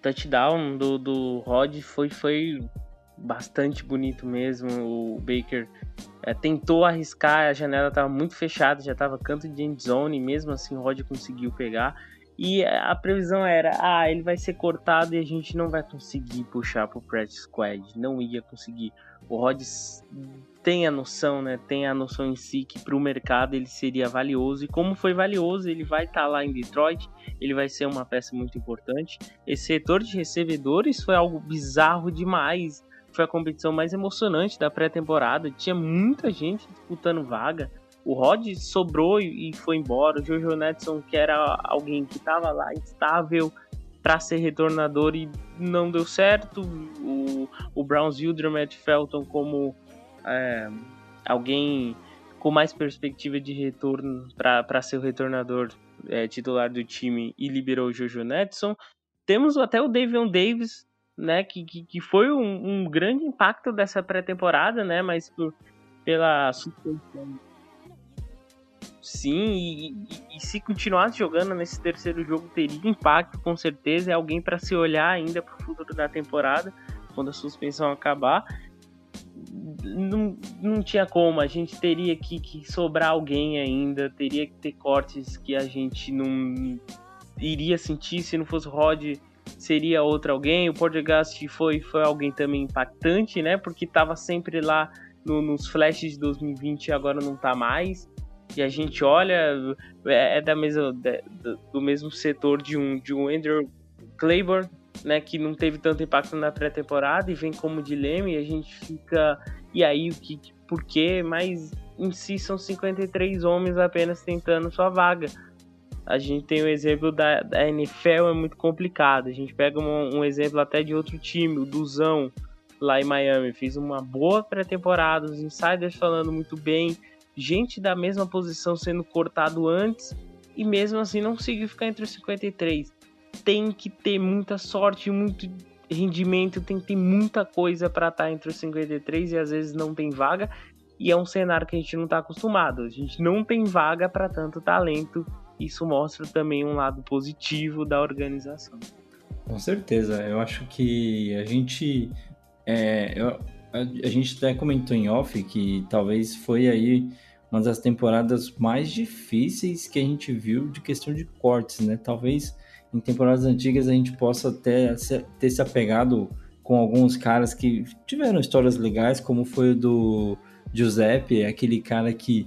touchdown do, do Rod foi, foi bastante bonito mesmo. O Baker é, tentou arriscar, a janela estava muito fechada, já estava canto de end zone, mesmo assim o Rod conseguiu pegar. E a previsão era, ah, ele vai ser cortado e a gente não vai conseguir puxar pro practice squad, não ia conseguir. O Rod tem a noção, né? Tem a noção em si que para o mercado ele seria valioso e como foi valioso, ele vai estar tá lá em Detroit, ele vai ser uma peça muito importante. Esse setor de recebedores foi algo bizarro demais. Foi a competição mais emocionante da pré-temporada. Tinha muita gente disputando vaga. O Rod sobrou e foi embora. O Jojo Netson, que era alguém que estava lá instável para ser retornador e não deu certo. O, o Browns viu o Felton como é, alguém com mais perspectiva de retorno para ser o retornador é, titular do time e liberou o Jojo Netson. Temos até o Davion Davis, né, que, que, que foi um, um, grande impacto dessa pré-temporada, né, mas por, pela suspensão. Sim, e, e, e, se continuasse jogando nesse terceiro jogo, teria impacto, com certeza. É alguém para se olhar ainda para o futuro da temporada, quando a suspensão acabar não, não tinha como, a gente teria que, que sobrar alguém ainda, teria que ter cortes que a gente não iria sentir se não fosse o Rod seria outro alguém. O Portergast foi, foi alguém também impactante, né? Porque estava sempre lá no, nos flashes de 2020 e agora não está mais. E a gente olha, é, é da mesma, do mesmo setor de um, de um Andrew Claiborne, né, que não teve tanto impacto na pré-temporada e vem como dilema e a gente fica e aí o que por quê? Mas em si são 53 homens apenas tentando sua vaga. A gente tem o exemplo da, da NFL, é muito complicado. A gente pega um, um exemplo até de outro time, o Duzão, lá em Miami. Fez uma boa pré-temporada, os insiders falando muito bem, gente da mesma posição sendo cortado antes e mesmo assim não conseguiu ficar entre os 53 tem que ter muita sorte, muito rendimento, tem que ter muita coisa para estar tá entre os 53 e às vezes não tem vaga. E é um cenário que a gente não está acostumado. A gente não tem vaga para tanto talento. Isso mostra também um lado positivo da organização. Com certeza. Eu acho que a gente. É, eu, a, a gente até comentou em off que talvez foi aí uma das temporadas mais difíceis que a gente viu de questão de cortes, né? Talvez em temporadas antigas a gente possa até ter se apegado com alguns caras que tiveram histórias legais, como foi o do Giuseppe, aquele cara que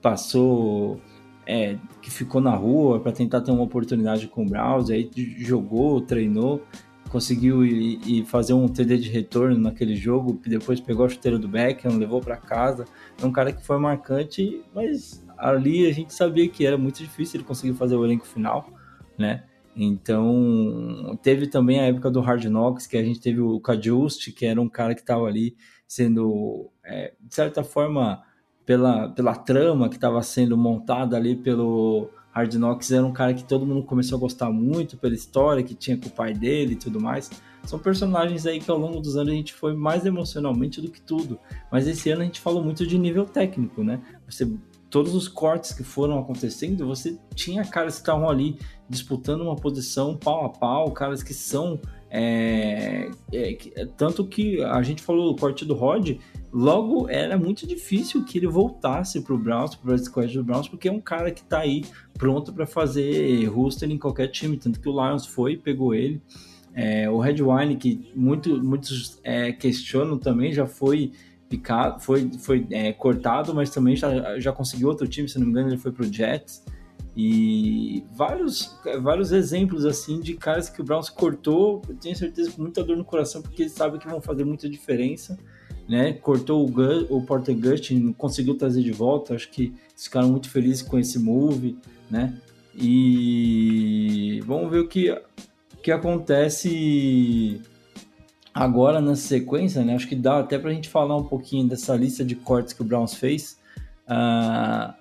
passou, é, que ficou na rua para tentar ter uma oportunidade com o Browns, aí jogou, treinou, conseguiu ir, ir, fazer um TD de retorno naquele jogo, depois pegou a chuteira do Beckham, levou para casa. É um cara que foi marcante, mas ali a gente sabia que era muito difícil ele conseguir fazer o elenco final, né? Então, teve também a época do Hard Knocks, que a gente teve o Kajust, que era um cara que estava ali sendo, é, de certa forma, pela, pela trama que estava sendo montada ali pelo Hard Knocks, era um cara que todo mundo começou a gostar muito pela história que tinha com o pai dele e tudo mais. São personagens aí que ao longo dos anos a gente foi mais emocionalmente do que tudo. Mas esse ano a gente falou muito de nível técnico, né? Você todos os cortes que foram acontecendo, você tinha caras que estavam ali disputando uma posição pau a pau, caras que são. É, é, tanto que a gente falou do corte do Rod, logo era muito difícil que ele voltasse para o Browns, para o squad do Browns, porque é um cara que está aí pronto para fazer roster em qualquer time. Tanto que o Lions foi, pegou ele. É, o Red Wine, que muito, muitos é, questionam também, já foi picado, foi, foi é, cortado, mas também já, já conseguiu outro time, se não me engano, ele foi pro Jets. E vários, vários exemplos assim de caras que o Browns cortou, eu tenho certeza com muita dor no coração, porque eles sabem que vão fazer muita diferença. Né? Cortou o, Gus, o Porter Gust, não conseguiu trazer de volta. Acho que ficaram muito felizes com esse move, né? E vamos ver o que, que acontece Agora, na sequência, né, acho que dá até para a gente falar um pouquinho dessa lista de cortes que o Browns fez, uh, ah,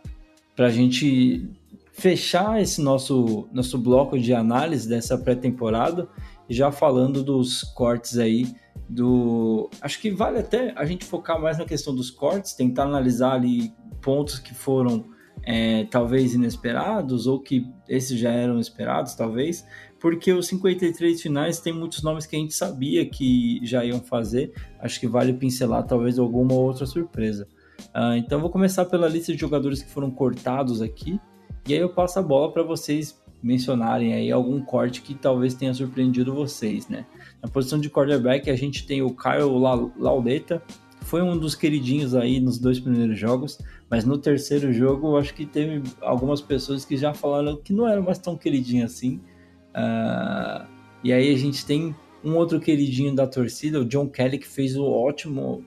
para a gente fechar esse nosso, nosso bloco de análise dessa pré-temporada, já falando dos cortes aí do. Acho que vale até a gente focar mais na questão dos cortes, tentar analisar ali pontos que foram é, talvez inesperados, ou que esses já eram esperados, talvez, porque os 53 finais tem muitos nomes que a gente sabia que já iam fazer. Acho que vale pincelar talvez alguma outra surpresa. Uh, então vou começar pela lista de jogadores que foram cortados aqui, e aí eu passo a bola para vocês mencionarem aí algum corte que talvez tenha surpreendido vocês, né? Na posição de quarterback a gente tem o Kyle Lauleta, foi um dos queridinhos aí nos dois primeiros jogos, mas no terceiro jogo acho que teve algumas pessoas que já falaram que não era mais tão queridinho assim. Uh, e aí a gente tem um outro queridinho da torcida, o John Kelly, que fez o ótimo,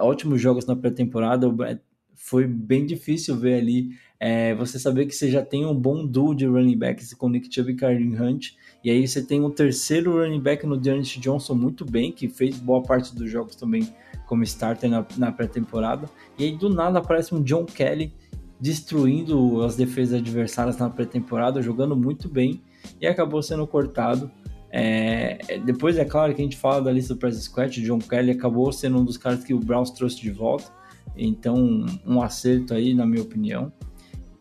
ótimos jogos na pré-temporada. Foi bem difícil ver ali é, você saber que você já tem um bom duo de running backs com Nick Chubb e Kareem Hunt, e aí você tem um terceiro running back no Dearness Johnson muito bem, que fez boa parte dos jogos também como starter na, na pré-temporada. E aí do nada aparece um John Kelly destruindo as defesas adversárias na pré-temporada, jogando muito bem e acabou sendo cortado. É, depois é claro que a gente fala da lista do press squad, o John Kelly acabou sendo um dos caras que o Browns trouxe de volta, então um acerto aí na minha opinião.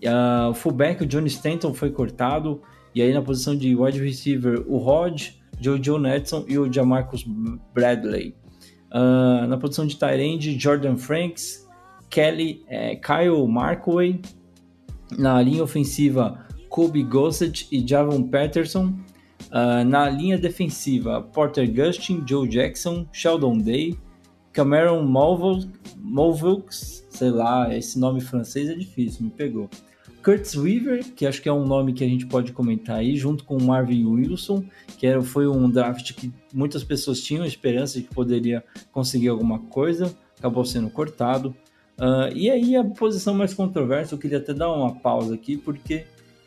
Uh, o fullback, o Johnny Stanton foi cortado, e aí na posição de wide receiver, o Rod, Joe Netson e o Jamarcus Bradley. Uh, na posição de tight Jordan Franks, Kelly, é, Kyle Markway. Na linha ofensiva, Kobe Gossett e Javon Patterson. Uh, na linha defensiva, Porter Gustin, Joe Jackson, Sheldon Day, Cameron Mulvilks, sei lá, esse nome francês é difícil, me pegou. Curtis Weaver, que acho que é um nome que a gente pode comentar aí, junto com o Marvin Wilson, que era, foi um draft que muitas pessoas tinham esperança de que poderia conseguir alguma coisa, acabou sendo cortado. Uh, e aí a posição mais controversa, eu queria até dar uma pausa aqui, porque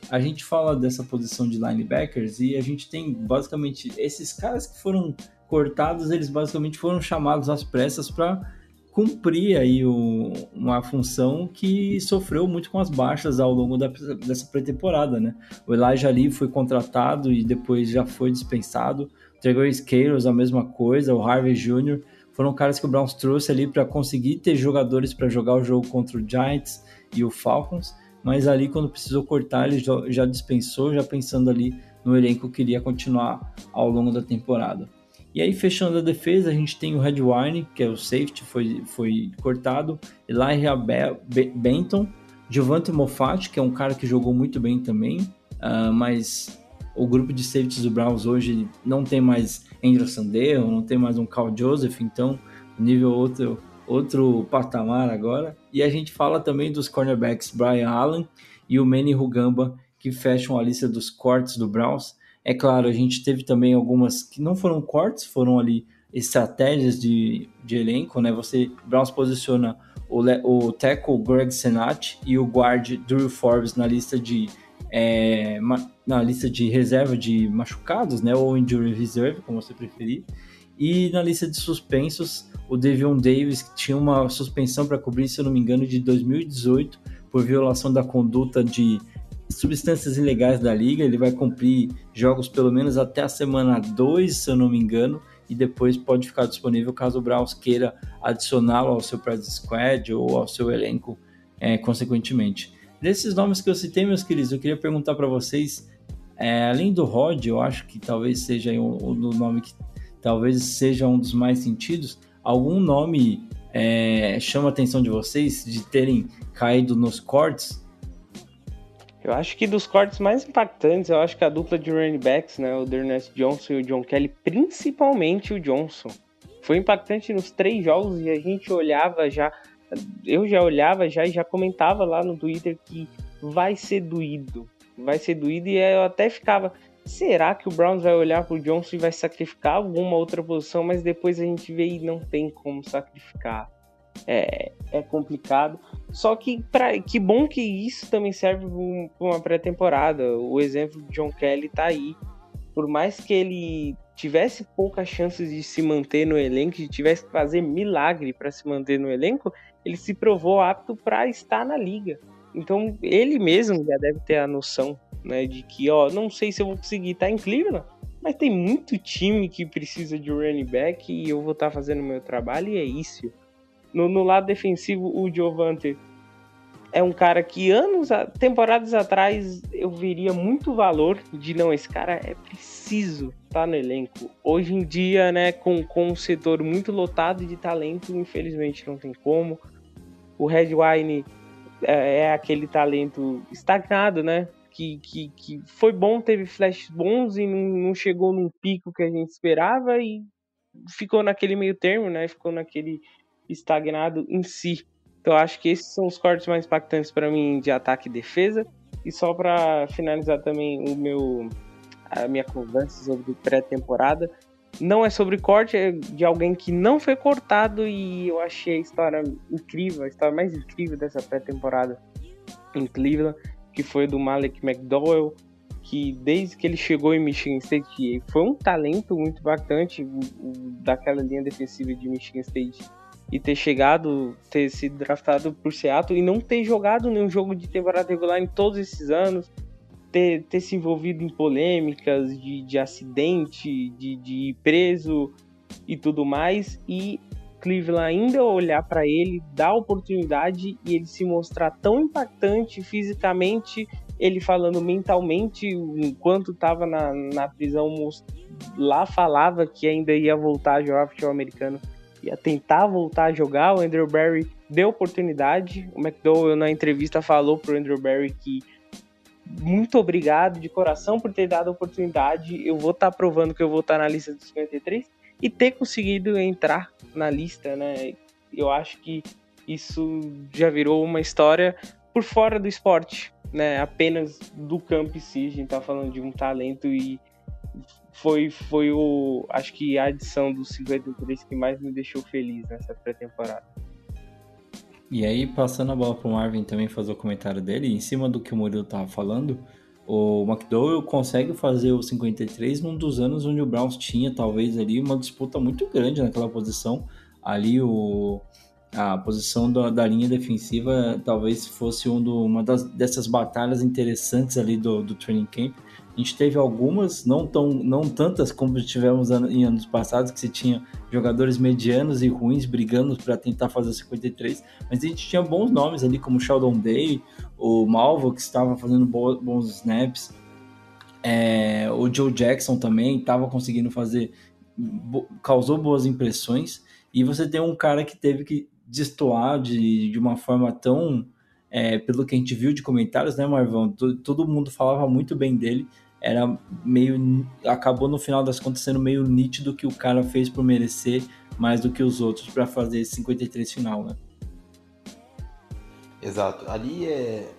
a gente fala dessa posição de linebackers e a gente tem basicamente esses caras que foram cortados, eles basicamente foram chamados às pressas para cumprir aí uma função que sofreu muito com as baixas ao longo da, dessa pré-temporada, né? O Elijah Lee foi contratado e depois já foi dispensado. O Trevor Scales, a mesma coisa. O Harvey Jr. foram caras que o Browns trouxe ali para conseguir ter jogadores para jogar o jogo contra o Giants e o Falcons. Mas ali, quando precisou cortar, ele já dispensou, já pensando ali no elenco que iria continuar ao longo da temporada. E aí, fechando a defesa, a gente tem o Redwine, que é o safety, foi, foi cortado. Elijah Benton, Giovanni Moffat, que é um cara que jogou muito bem também, uh, mas o grupo de safeties do Browns hoje não tem mais Andrew Sandero, não tem mais um Carl Joseph, então nível outro, outro patamar agora. E a gente fala também dos cornerbacks Brian Allen e o Manny Rugamba, que fecham a lista dos cortes do Browns. É claro, a gente teve também algumas que não foram cortes, foram ali estratégias de, de elenco, né? Você, Browns posiciona o, o tackle Greg Senat e o guard Drew Forbes na lista de é, na lista de reserva de machucados, né? Ou injury reserve, como você preferir. E na lista de suspensos, o Devion Davis, que tinha uma suspensão para cobrir, se eu não me engano, de 2018 por violação da conduta de substâncias ilegais da liga. Ele vai cumprir jogos pelo menos até a semana 2, se eu não me engano, e depois pode ficar disponível caso o Browns queira adicioná-lo ao seu practice squad ou ao seu elenco é, consequentemente. Desses nomes que eu citei, meus queridos, eu queria perguntar para vocês, é, além do Rod, eu acho que talvez seja um, um nome que talvez seja um dos mais sentidos, algum nome é, chama a atenção de vocês de terem caído nos cortes eu acho que dos cortes mais impactantes, eu acho que a dupla de running backs, né, o Dernest Johnson e o John Kelly, principalmente o Johnson, foi impactante nos três jogos e a gente olhava já, eu já olhava já e já comentava lá no Twitter que vai ser doído, vai ser doído e eu até ficava, será que o Browns vai olhar pro Johnson e vai sacrificar alguma outra posição, mas depois a gente vê e não tem como sacrificar é, é complicado. Só que pra, que bom que isso também serve para uma pré-temporada. O exemplo de John Kelly tá aí. Por mais que ele tivesse poucas chances de se manter no elenco, de tivesse que fazer milagre para se manter no elenco, ele se provou apto para estar na liga. Então ele mesmo já deve ter a noção, né, de que, ó, não sei se eu vou conseguir estar tá em Cleveland, mas tem muito time que precisa de running back e eu vou estar tá fazendo o meu trabalho e é isso. No, no lado defensivo, o Giovante é um cara que anos, temporadas atrás, eu veria muito valor de não, esse cara é preciso estar tá no elenco. Hoje em dia, né, com, com um setor muito lotado de talento, infelizmente não tem como. O Red Wine é, é aquele talento estagnado, né? Que, que, que foi bom, teve flashes bons e não, não chegou num pico que a gente esperava e ficou naquele meio termo, né? Ficou naquele estagnado em si. Então acho que esses são os cortes mais impactantes para mim de ataque e defesa. E só para finalizar também o meu a minha conversa sobre pré-temporada, não é sobre corte, é de alguém que não foi cortado e eu achei a história incrível, a história mais incrível dessa pré-temporada em Cleveland, que foi do Malik McDowell, que desde que ele chegou em Michigan State foi um talento muito impactante daquela linha defensiva de Michigan State e ter chegado, ter sido draftado por Seattle e não ter jogado nenhum jogo de temporada regular em todos esses anos, ter, ter se envolvido em polêmicas de, de acidente, de, de ir preso e tudo mais, e Cleveland ainda olhar para ele, dar oportunidade e ele se mostrar tão impactante fisicamente, ele falando mentalmente, enquanto estava na, na prisão, lá falava que ainda ia voltar a jogar futebol americano ia tentar voltar a jogar. O Andrew Barry deu oportunidade. O McDowell, na entrevista, falou pro Andrew Barry que muito obrigado de coração por ter dado a oportunidade. Eu vou estar tá provando que eu vou estar tá na lista dos 53 e ter conseguido entrar na lista, né? Eu acho que isso já virou uma história por fora do esporte, né? Apenas do campo em si. A gente tá falando de um talento e foi, foi o. Acho que a adição dos 53 que mais me deixou feliz nessa pré-temporada. E aí, passando a bola para o Marvin também fazer o comentário dele, em cima do que o Murilo estava falando, o McDowell consegue fazer o 53 num dos anos onde o Browns tinha, talvez, ali uma disputa muito grande naquela posição. Ali, o, a posição da, da linha defensiva talvez fosse um do, uma das, dessas batalhas interessantes ali do, do training camp a gente teve algumas, não, tão, não tantas como tivemos em anos passados, que se tinha jogadores medianos e ruins brigando para tentar fazer 53, mas a gente tinha bons nomes ali, como Sheldon Day, o Malvo, que estava fazendo bons snaps, é, o Joe Jackson também estava conseguindo fazer, causou boas impressões, e você tem um cara que teve que destoar de, de uma forma tão é, pelo que a gente viu de comentários, né, Marvão? Todo mundo falava muito bem dele. Era meio. Acabou no final das contas sendo meio nítido que o cara fez por merecer mais do que os outros para fazer esse 53 final, né? Exato. Ali é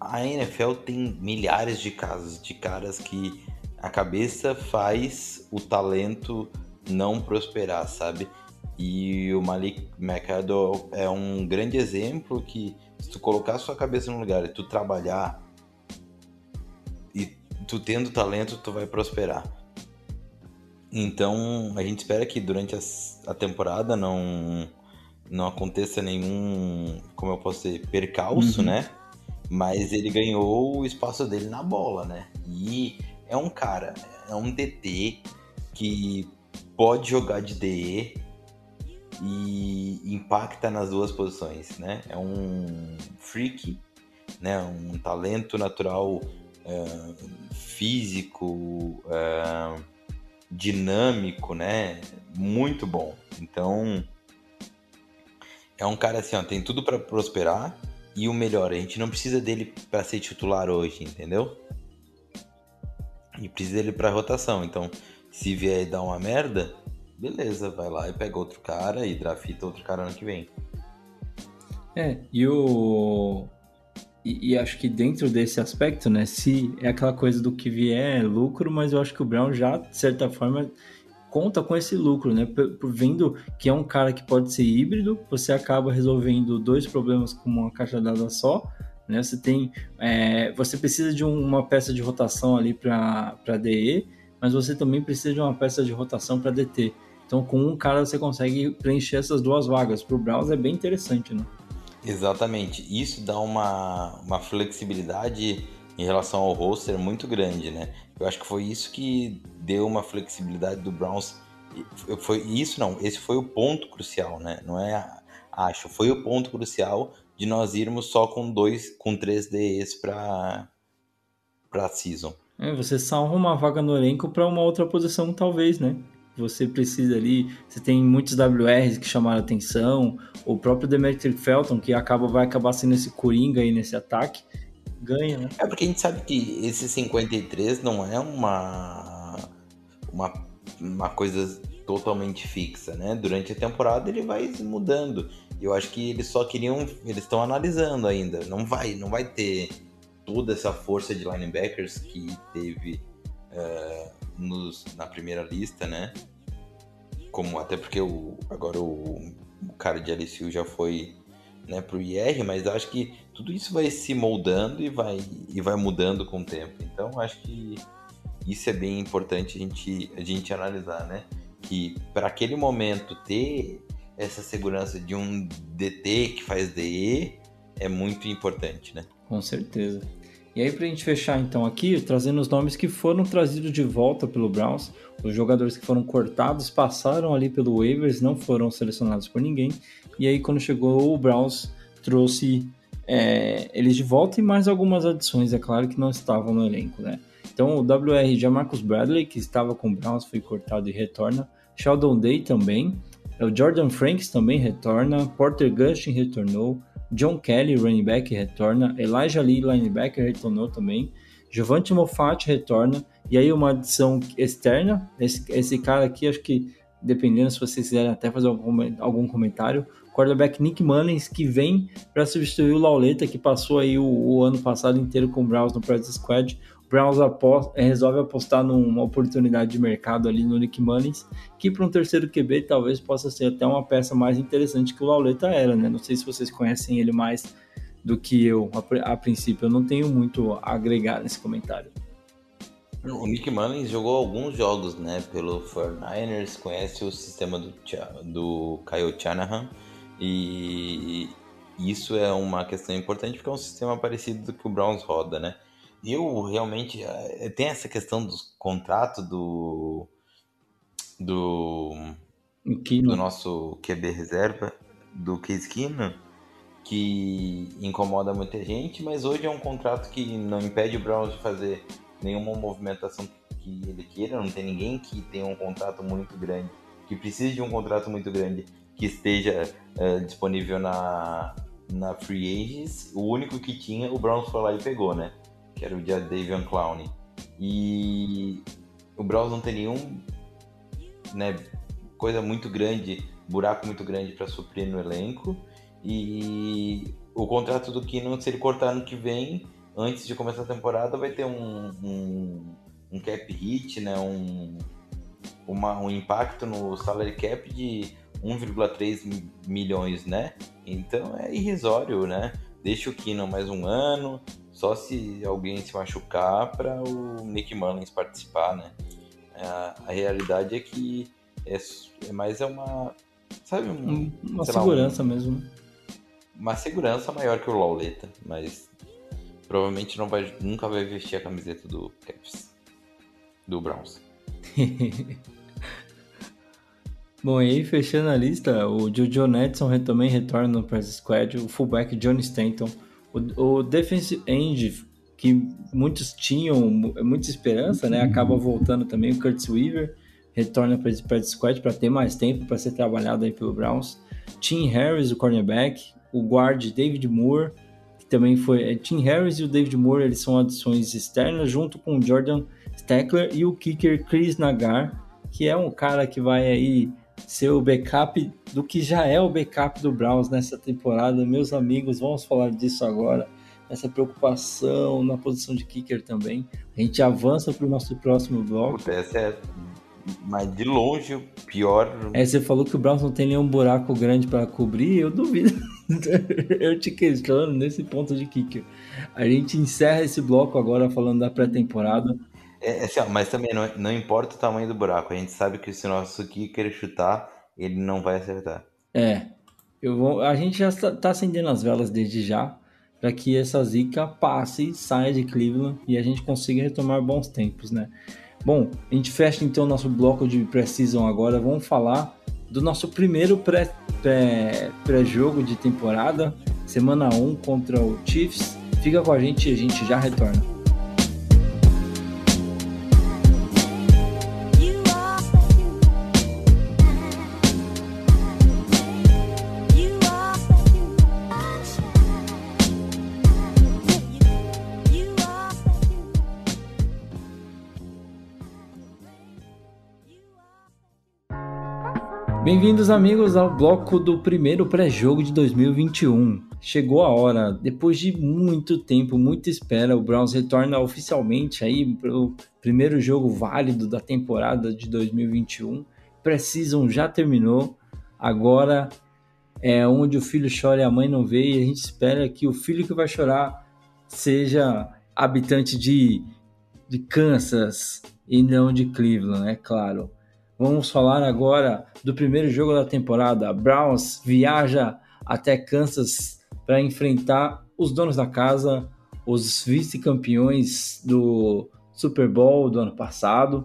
a NFL tem milhares de casos de caras que a cabeça faz o talento não prosperar, sabe? E o Malik McAdoo é um grande exemplo que se tu colocar a sua cabeça no lugar e tu trabalhar e tu tendo talento, tu vai prosperar. Então, a gente espera que durante a temporada não não aconteça nenhum, como eu posso dizer, percalço, uhum. né? Mas ele ganhou o espaço dele na bola, né? E é um cara, é um DT que pode jogar de DE, e impacta nas duas posições, né? É um freak, né? Um talento natural é, físico, é, dinâmico, né? Muito bom. Então é um cara assim, ó, tem tudo para prosperar e o melhor, a gente não precisa dele para ser titular hoje, entendeu? E precisa dele para rotação. Então, se vier dar uma merda, beleza, vai lá e pega outro cara e drafta outro cara ano que vem. É, e o. E, e, acho que dentro desse aspecto, né, se é aquela coisa do que vier é lucro, mas eu acho que o Brown já, de certa forma, conta com esse lucro, né? Por, por, vendo que é um cara que pode ser híbrido, você acaba resolvendo dois problemas com uma caixa dada só, né? Você tem, é, você precisa de um, uma peça de rotação ali para DE, mas você também precisa de uma peça de rotação para DT. Então, com um cara você consegue preencher essas duas vagas. Para o Browns é bem interessante, né? Exatamente. Isso dá uma, uma flexibilidade em relação ao roster muito grande, né? Eu acho que foi isso que deu uma flexibilidade do Browns. Foi isso não, esse foi o ponto crucial, né? Não é acho, foi o ponto crucial de nós irmos só com dois, com três DEs para para season. É, você salva uma vaga no elenco para uma outra posição, talvez, né? Você precisa ali, você tem muitos WRs que chamaram atenção, o próprio Demetri Felton, que acaba, vai acabar sendo esse coringa aí nesse ataque, ganha, né? É porque a gente sabe que esse 53 não é uma, uma, uma coisa totalmente fixa, né? Durante a temporada ele vai mudando. Eu acho que eles só queriam, eles estão analisando ainda. Não vai, não vai ter toda essa força de linebackers que teve uh, nos, na primeira lista, né? Como até porque o, agora o, o cara de LSU já foi né, pro IR, mas acho que tudo isso vai se moldando e vai, e vai mudando com o tempo. Então acho que isso é bem importante a gente, a gente analisar, né? Que para aquele momento ter essa segurança de um DT que faz DE é muito importante, né? Com certeza. E aí, para a gente fechar então aqui, trazendo os nomes que foram trazidos de volta pelo Browns, os jogadores que foram cortados passaram ali pelo waivers, não foram selecionados por ninguém. E aí, quando chegou o Browns, trouxe é, eles de volta e mais algumas adições, é claro, que não estavam no elenco, né? Então, o WR de Marcus Bradley, que estava com o Browns, foi cortado e retorna. Sheldon Day também. O Jordan Franks também retorna. Porter Gustin retornou. John Kelly, running back, retorna. Elijah Lee, linebacker, retornou também. Giovanni Moffat retorna. E aí uma adição externa. Esse, esse cara aqui, acho que dependendo se vocês quiserem até fazer algum, algum comentário. Quarterback Nick Mullins, que vem para substituir o Lauleta, que passou aí o, o, ano passado inteiro com o Browns no Practice Squad. Browns aposta, resolve apostar numa oportunidade de mercado ali no Nick Mullins, que para um terceiro QB talvez possa ser até uma peça mais interessante que o Lauleta era, né? Não sei se vocês conhecem ele mais do que eu, a, a princípio. Eu não tenho muito a agregar nesse comentário. O Nick Mullins jogou alguns jogos, né, pelo 49ers, conhece o sistema do, do Kyle Shanahan e isso é uma questão importante porque é um sistema parecido do que o Browns roda, né? Eu realmente eh, tem essa questão do contrato do do do nosso QB reserva do Keenum que incomoda muita gente, mas hoje é um contrato que não impede o Browns de fazer nenhuma movimentação que ele queira, não tem ninguém que tenha um contrato muito grande, que precise de um contrato muito grande que esteja uh, disponível na, na Free Agents. O único que tinha, o Browns foi lá e pegou, né? Que era o de Davion Clowney. E o Browns não tem nenhum, né, coisa muito grande, buraco muito grande para suprir no elenco. E o contrato do Keenan, se ele cortar no que vem, antes de começar a temporada, vai ter um, um, um cap hit, né, um, uma, um impacto no salary cap de 1,3 milhões, né? Então é irrisório, né? Deixa o Keenan mais um ano, só se alguém se machucar para o Nick Mullins participar, né? A, a realidade é que é, é mais é uma sabe um, uma segurança lá, um, mesmo. Uma segurança maior que o Lauleta, mas provavelmente não vai nunca vai vestir a camiseta do Caps do Browns. Bom, e aí fechando a lista, o Jojo Netson também retorna no press squad, o fullback Johnny Stanton o, o defensive end, que muitos tinham muita esperança, né? Acaba voltando também. O Curtis Weaver retorna para esse practice squad para ter mais tempo para ser trabalhado aí pelo Browns. Tim Harris, o cornerback. O guard David Moore, que também foi. É, Tim Harris e o David Moore, eles são adições externas, junto com o Jordan Steckler e o kicker Chris Nagar, que é um cara que vai aí ser o backup do que já é o backup do Browns nessa temporada. Meus amigos, vamos falar disso agora. Essa preocupação na posição de kicker também. A gente avança para o nosso próximo bloco. Puta, essa é mas de longe o pior. É, você falou que o Browns não tem nenhum buraco grande para cobrir, eu duvido. eu te questiono nesse ponto de kicker. A gente encerra esse bloco agora falando da pré-temporada. É, é, assim, ó, mas também não, não importa o tamanho do buraco, a gente sabe que se o nosso kicker chutar, ele não vai acertar. É, eu vou, a gente já está tá acendendo as velas desde já para que essa zica passe, saia de Cleveland e a gente consiga retomar bons tempos, né? Bom, a gente fecha então o nosso bloco de pré-season agora. Vamos falar do nosso primeiro pré-jogo pré, pré de temporada. semana 1 contra o Chiefs. Fica com a gente e a gente já retorna. Bem-vindos, amigos, ao bloco do primeiro pré-jogo de 2021. Chegou a hora, depois de muito tempo, muita espera, o Browns retorna oficialmente aí para o primeiro jogo válido da temporada de 2021. Precisam já terminou, agora é onde o filho chora e a mãe não vê, e a gente espera que o filho que vai chorar seja habitante de, de Kansas e não de Cleveland, é claro. Vamos falar agora do primeiro jogo da temporada. Browns viaja até Kansas para enfrentar os donos da casa, os vice-campeões do Super Bowl do ano passado.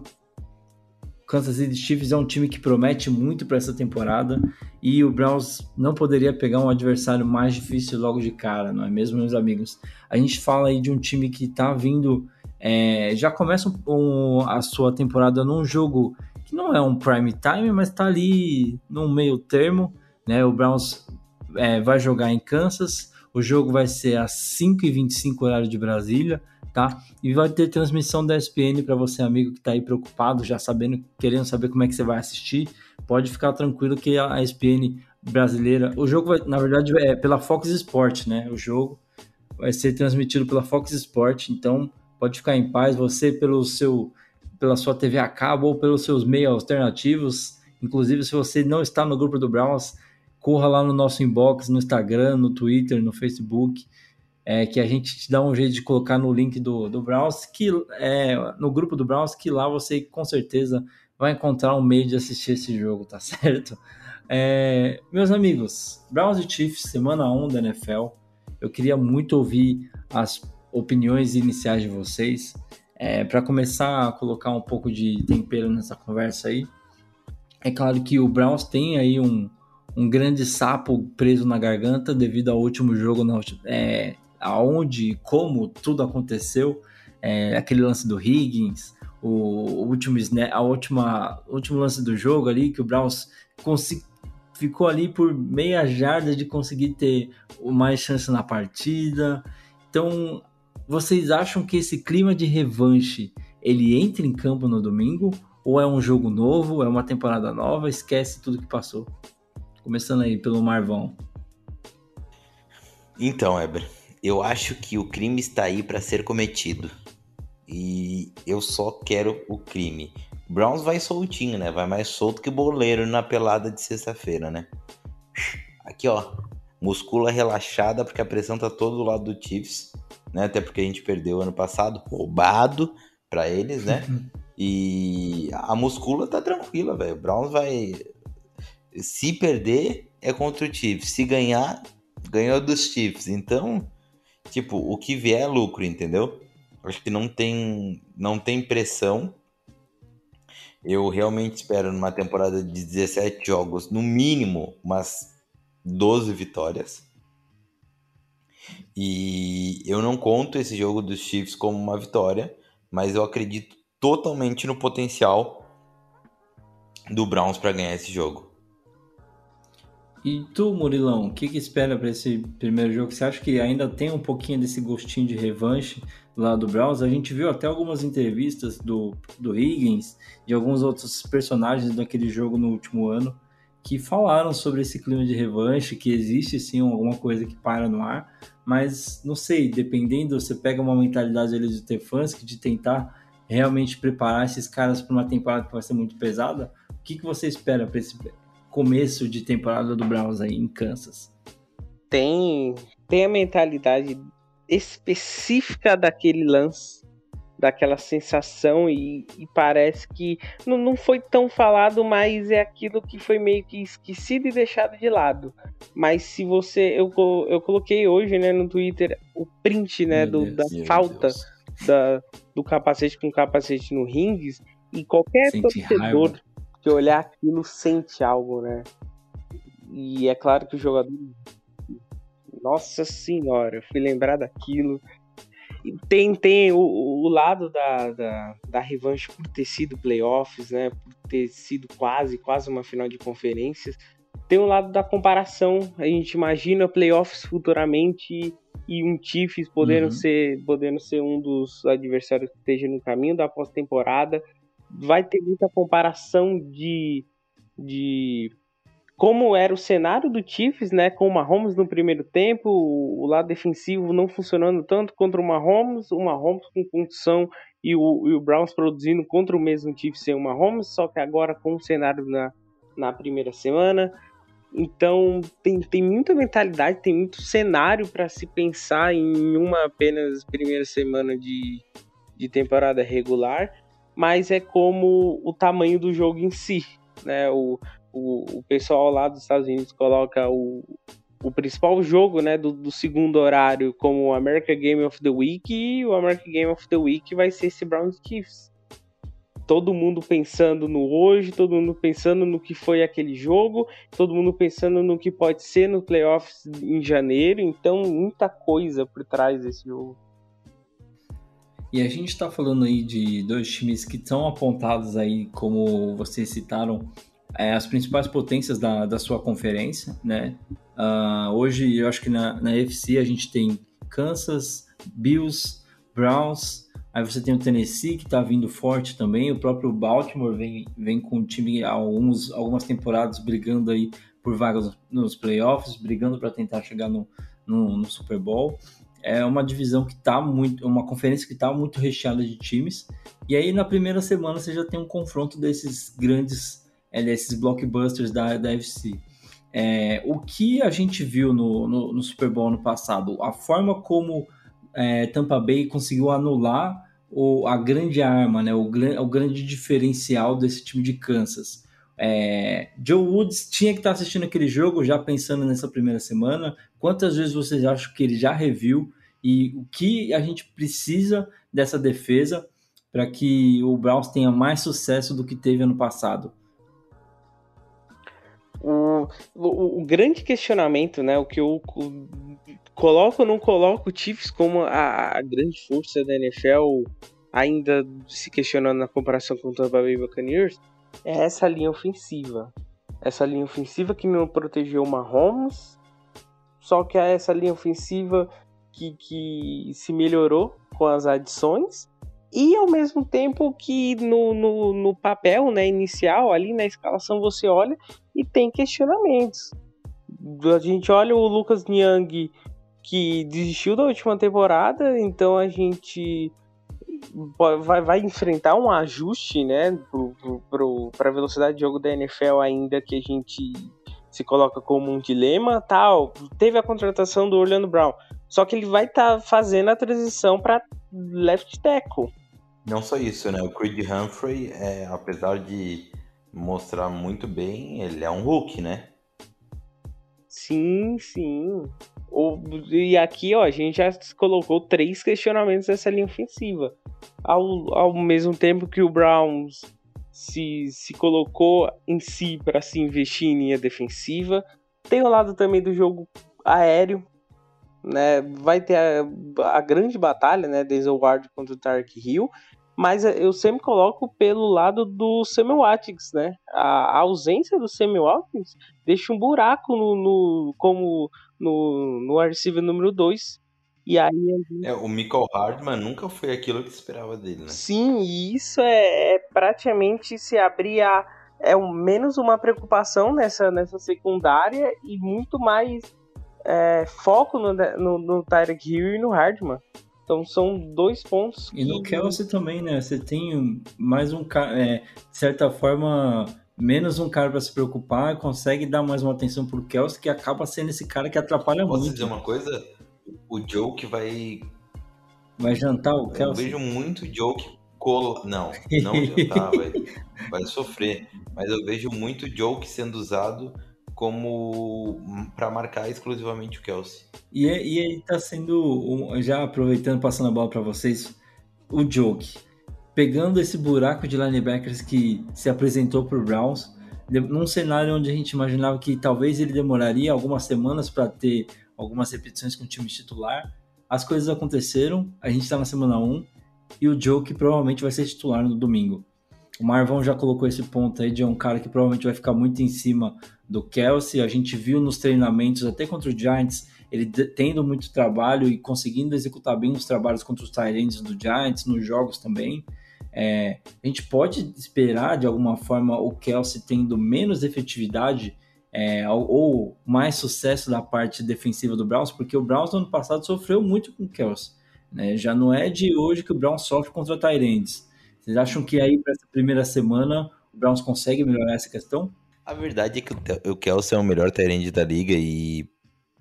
Kansas City Chiefs é um time que promete muito para essa temporada e o Browns não poderia pegar um adversário mais difícil logo de cara, não é mesmo, meus amigos? A gente fala aí de um time que está vindo, é, já começa um, a sua temporada num jogo que não é um prime time, mas está ali no meio termo, né? O Browns é, vai jogar em Kansas, o jogo vai ser às 5h25 horário de Brasília, tá? E vai ter transmissão da ESPN para você, amigo, que está aí preocupado, já sabendo, querendo saber como é que você vai assistir. Pode ficar tranquilo que a ESPN brasileira, o jogo vai, na verdade, é pela Fox Sport, né? O jogo vai ser transmitido pela Fox Sport, então pode ficar em paz, você pelo seu pela sua TV a cabo ou pelos seus meios alternativos. Inclusive, se você não está no grupo do Browns, corra lá no nosso inbox, no Instagram, no Twitter, no Facebook, é, que a gente te dá um jeito de colocar no link do, do Browns, que é, no grupo do Browns, que lá você com certeza vai encontrar um meio de assistir esse jogo, tá certo? É, meus amigos, Browns e Chiefs, semana 1 da NFL. Eu queria muito ouvir as opiniões iniciais de vocês. É, para começar a colocar um pouco de tempero nessa conversa aí, é claro que o Browns tem aí um, um grande sapo preso na garganta devido ao último jogo, na, é, aonde, como tudo aconteceu, é, aquele lance do Higgins, o, o último a última, o último lance do jogo ali que o Browns ficou ali por meia jarda de conseguir ter mais chance na partida. Então vocês acham que esse clima de revanche ele entra em campo no domingo? Ou é um jogo novo, é uma temporada nova, esquece tudo que passou? Começando aí pelo Marvão. Então, Eber, eu acho que o crime está aí para ser cometido. E eu só quero o crime. Browns vai soltinho, né? Vai mais solto que boleiro na pelada de sexta-feira, né? Aqui, ó. Muscula relaxada porque a pressão tá todo do lado do Chiefs né? Até porque a gente perdeu ano passado, roubado para eles, né? E a muscula tá tranquila, velho. O Browns vai. Se perder, é contra o Chiefs. Se ganhar, ganhou dos Chiefs. Então, tipo, o que vier é lucro, entendeu? Acho que não tem, não tem pressão. Eu realmente espero numa temporada de 17 jogos, no mínimo, umas 12 vitórias. E eu não conto esse jogo dos Chiefs como uma vitória, mas eu acredito totalmente no potencial do Browns para ganhar esse jogo. E tu, Murilão, o que, que espera para esse primeiro jogo? Você acha que ainda tem um pouquinho desse gostinho de revanche lá do Browns? A gente viu até algumas entrevistas do, do Higgins, de alguns outros personagens daquele jogo no último ano, que falaram sobre esse clima de revanche, que existe sim alguma coisa que para no ar, mas não sei, dependendo, você pega uma mentalidade ali fãs de tentar realmente preparar esses caras para uma temporada que vai ser muito pesada. O que, que você espera para esse começo de temporada do Browns aí em Kansas? Tem, tem a mentalidade específica daquele lance, daquela sensação, e, e parece que não, não foi tão falado, mas é aquilo que foi meio que esquecido e deixado de lado. Mas se você. Eu, eu coloquei hoje né, no Twitter o print né, do, da falta da, do capacete com capacete no rings, e qualquer Sente torcedor raiva. que olhar aquilo sente algo, né? E é claro que o jogador Nossa senhora, eu fui lembrar daquilo. Tem, tem o, o lado da, da, da revanche por ter sido playoffs, né? Por ter sido quase, quase uma final de conferências. Tem o lado da comparação. A gente imagina playoffs futuramente e um Chiefs podendo, Uhum. ser, podendo ser um dos adversários que esteja no caminho da pós-temporada. Vai ter muita comparação de, de como era o cenário do Chiefs, né, com o Mahomes no primeiro tempo, o lado defensivo não funcionando tanto contra o Mahomes, o Mahomes com condição e o, e o Browns produzindo contra o mesmo Chiefs sem o Mahomes, só que agora com o cenário na, na primeira semana. Então tem, tem muita mentalidade, tem muito cenário para se pensar em uma apenas primeira semana de, de temporada regular, mas é como o tamanho do jogo em si, né? O, o, o pessoal lá dos Estados Unidos coloca o, o principal jogo né, do, do segundo horário como o American Game of the Week e o American Game of the Week vai ser esse Browns Chiefs. Todo mundo pensando no hoje, todo mundo pensando no que foi aquele jogo, todo mundo pensando no que pode ser no playoffs em janeiro, então muita coisa por trás desse jogo. E a gente está falando aí de dois times que são apontados aí, como vocês citaram, é, as principais potências da, da sua conferência, né? Ah, hoje eu acho que na, na UFC a gente tem Kansas, Bills, Browns, aí você tem o Tennessee que está vindo forte também, o próprio Baltimore vem, vem com o time há alguns, algumas temporadas brigando aí por vagas nos playoffs, brigando para tentar chegar no, no, no Super Bowl é uma divisão que tá muito, uma conferência que tá muito recheada de times. E aí na primeira semana você já tem um confronto desses grandes, é, desses blockbusters da, da UFC. É, o que a gente viu no, no, no Super Bowl no passado, a forma como é, Tampa Bay conseguiu anular o, a grande arma, né, o, o grande diferencial desse time de Kansas. É, Joe Woods tinha que estar assistindo aquele jogo já pensando nessa primeira semana. Quantas vezes vocês acham que ele já reviu e o que a gente precisa dessa defesa para que o Browns tenha mais sucesso do que teve ano passado? O, o, o grande questionamento, né, o que eu co- coloco ou não coloco o Chiefs como a, a grande força da NFL, ainda se questionando na comparação com o Tampa Bay Buccaneers, é essa linha ofensiva. Essa linha ofensiva que não protegeu o Mahomes, só que é essa linha ofensiva que, que se melhorou com as adições e ao mesmo tempo que no, no, no papel né, inicial, ali na escalação, você olha e tem questionamentos. A gente olha o Lucas Niang que desistiu da última temporada, então a gente vai, vai enfrentar um ajuste né, para a velocidade de jogo da NFL ainda que a gente se coloca como um dilema tal. Teve a contratação do Orlando Brown, só que ele vai estar tá fazendo a transição para left tackle. Não só isso, né? O Creed Humphrey, é, apesar de mostrar muito bem, ele é um Hulk, né? Sim, sim. O, e aqui, ó, a gente já colocou três questionamentos dessa linha ofensiva. Ao, ao mesmo tempo que o Browns se, se colocou em si para se investir em linha defensiva, tem o lado também do jogo aéreo, né? Vai ter a, a grande batalha, né? Denzel Ward contra o Tark Hill, mas eu sempre coloco pelo lado do Samuel Watkins, né? A, a ausência do Samuel Watkins deixa um buraco no, no como no, no receiver número 2. E aí É, o Michael Hardman nunca foi aquilo que esperava dele, né? Sim, e isso é, é praticamente se abrir a é um, menos uma preocupação nessa, nessa secundária e muito mais é, foco no, no, no Tyreek Hill e no Hardman. Então são dois pontos. E no Kelsey também, né? Você tem mais um cara, é, de certa forma, menos um cara para se preocupar, consegue dar mais uma atenção pro Kelsey, que acaba sendo esse cara que atrapalha Posso muito. dizer uma coisa? O Joe que vai. Vai jantar o Eu Kelsey? vejo muito Joe que cola. Não, não jantar, vai, vai sofrer. Mas eu vejo muito Joe que sendo usado como para marcar exclusivamente o Kelsey. E, é- e aí tá sendo, já aproveitando, passando a bola para vocês, o Joke. Pegando esse buraco de linebackers que se apresentou pro Browns, de- num cenário onde a gente imaginava que talvez ele demoraria algumas semanas para ter algumas repetições com o time titular. As coisas aconteceram, a gente está na semana 1 e o Joe que provavelmente vai ser titular no domingo. O Marvão já colocou esse ponto aí de um cara que provavelmente vai ficar muito em cima do Kelsey. A gente viu nos treinamentos, até contra o Giants, ele tendo muito trabalho e conseguindo executar bem os trabalhos contra os Tyrants do Giants, nos jogos também. É, a gente pode esperar, de alguma forma, o Kelsey tendo menos efetividade é, ou, ou mais sucesso da parte defensiva do Browns, porque o Browns no ano passado sofreu muito com o Kelsey. né? Já não é de hoje que o Browns sofre contra Tyrants. Vocês acham que aí, para essa primeira semana, o Browns consegue melhorar essa questão? A verdade é que o Kelsey é o melhor Tyrande da liga e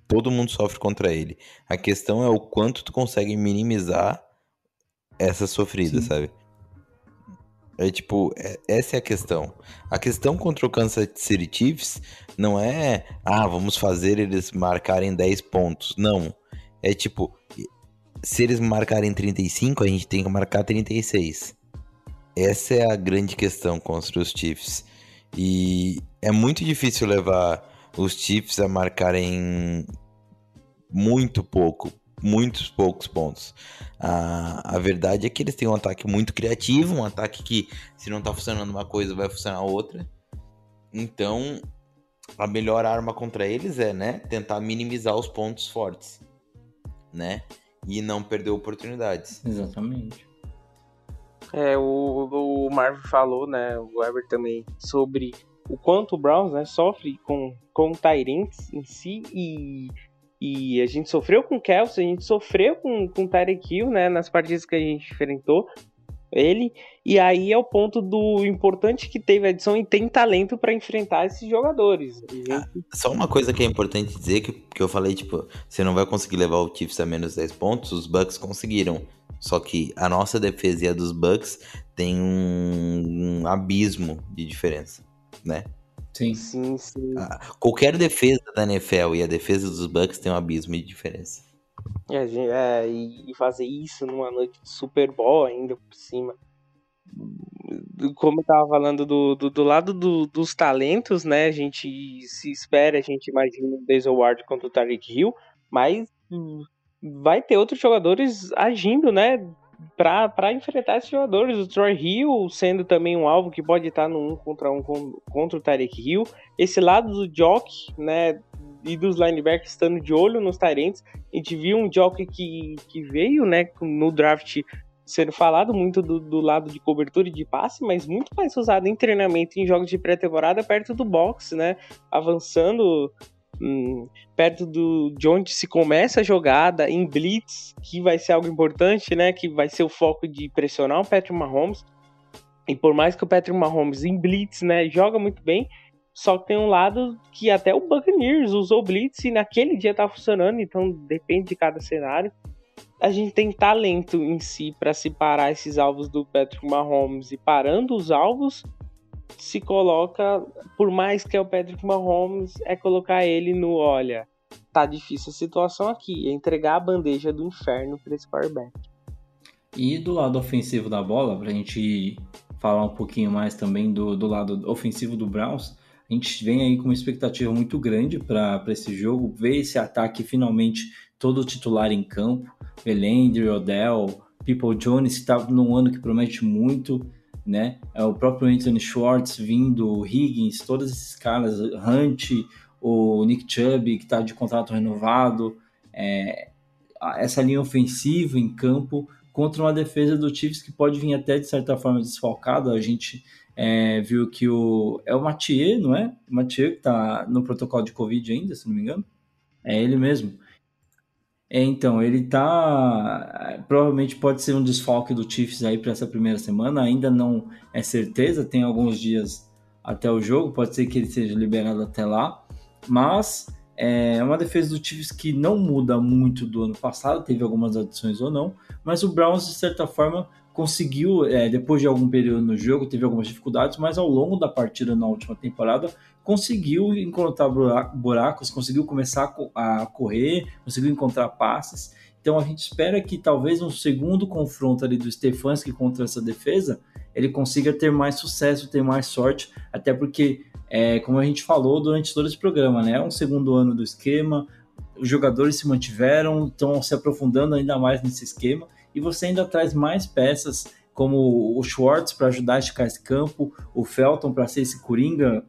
todo mundo sofre contra ele. A questão é o quanto tu consegue minimizar essa sofrida, Sim. sabe? É tipo, é- essa é a questão. A questão contra o Kansas City Chiefs não é, ah, vamos fazer eles marcarem 10 pontos. Não. É tipo, se eles marcarem 35, a gente tem que marcar 36. Essa é a grande questão contra os Chiefs. E é muito difícil levar os Chiefs a marcarem muito pouco, muitos poucos pontos. A, a verdade é que eles têm um ataque muito criativo, um ataque que, se não tá funcionando uma coisa, vai funcionar outra. Então, a melhor arma contra eles é, né, tentar minimizar os pontos fortes, né? E não perder oportunidades. Exatamente. É, o, o Marvin falou, né, o Weber também, sobre o quanto o Browns, né, sofre com, com o Tyrants em si e, e a gente sofreu com o Kelsey, a gente sofreu com, com o Tyreek Hill, né, nas partidas que a gente enfrentou ele, e aí é o ponto do importante que teve a edição e tem talento para enfrentar esses jogadores. A gente- Só uma coisa que é importante dizer, que, que eu falei, tipo, você não vai conseguir levar o Chiefs a menos 10 pontos, os Bucks conseguiram. Só que a nossa defesa e a dos Bucks tem um, um abismo de diferença, né? Sim. Sim, sim. Ah, Qualquer defesa da NFL e a defesa dos Bucks tem um abismo de diferença. É, é, e fazer isso numa noite de Super Bowl ainda por cima. Como eu tava falando do, do, do lado do- dos talentos, né? A gente se espera, a gente imagina o Denzel Ward contra o Tariq Hill, mas vai ter outros jogadores agindo, né? Pra enfrentar esses jogadores. O Troy Hill sendo também um alvo que pode estar no um contra um com- contra o Tariq Hill. Esse lado do Jock, né? E dos linebackers estando de olho nos Tyrants. A gente viu um jockey que, que veio, né, no draft sendo falado muito do, do lado de cobertura e de passe, mas muito mais usado em treinamento em jogos de pré-temporada perto do box, né, avançando hum, perto do, de onde se começa a jogada, em blitz, que vai ser algo importante, né, que vai ser o foco de pressionar o Patrick Mahomes. E por mais que o Patrick Mahomes em blitz, né, joga muito bem, só que tem um lado que até o Buccaneers usou blitz e naquele dia tá funcionando, então depende de cada cenário. A gente tem talento em si para se parar esses alvos do Patrick Mahomes e parando os alvos, se coloca, por mais que é o Patrick Mahomes, é colocar ele no, olha, tá difícil a situação aqui, é entregar a bandeja do inferno para esse quarterback. E do lado ofensivo da bola, para a gente falar um pouquinho mais também do, do lado ofensivo do Browns, a gente vem aí com uma expectativa muito grande para esse jogo, ver esse ataque finalmente todo titular em campo, Belendry, Odell, People Jones, que está num ano que promete muito, né? É o próprio Anthony Schwartz vindo, Higgins, todos esses caras, Hunt, o Nick Chubb, que está de contrato renovado, é, essa linha ofensiva em campo contra uma defesa do Chiefs que pode vir até de certa forma desfalcada. A gente é, viu que o é o Mathieu, não é? O Mathieu que está no protocolo de Covid ainda, se não me engano. É ele mesmo. É, então, ele tá. Provavelmente pode ser um desfalque do Chiefs aí para essa primeira semana. Ainda não é certeza, tem alguns dias até o jogo, pode ser que ele seja liberado até lá. Mas é uma defesa do Chiefs que não muda muito do ano passado, teve algumas adições ou não, mas o Browns, de certa forma, conseguiu, é, depois de algum período no jogo, teve algumas dificuldades, mas ao longo da partida na última temporada, conseguiu encontrar buracos, conseguiu começar a correr, conseguiu encontrar passes. Então a gente espera que talvez um segundo confronto ali do Stefanski contra essa defesa, ele consiga ter mais sucesso, ter mais sorte, até porque, é, como a gente falou durante todo esse programa, né, é um segundo ano do esquema, os jogadores se mantiveram, estão se aprofundando ainda mais nesse esquema, e você ainda traz mais peças como o Schwartz para ajudar a esticar esse campo, o Felton para ser esse coringa,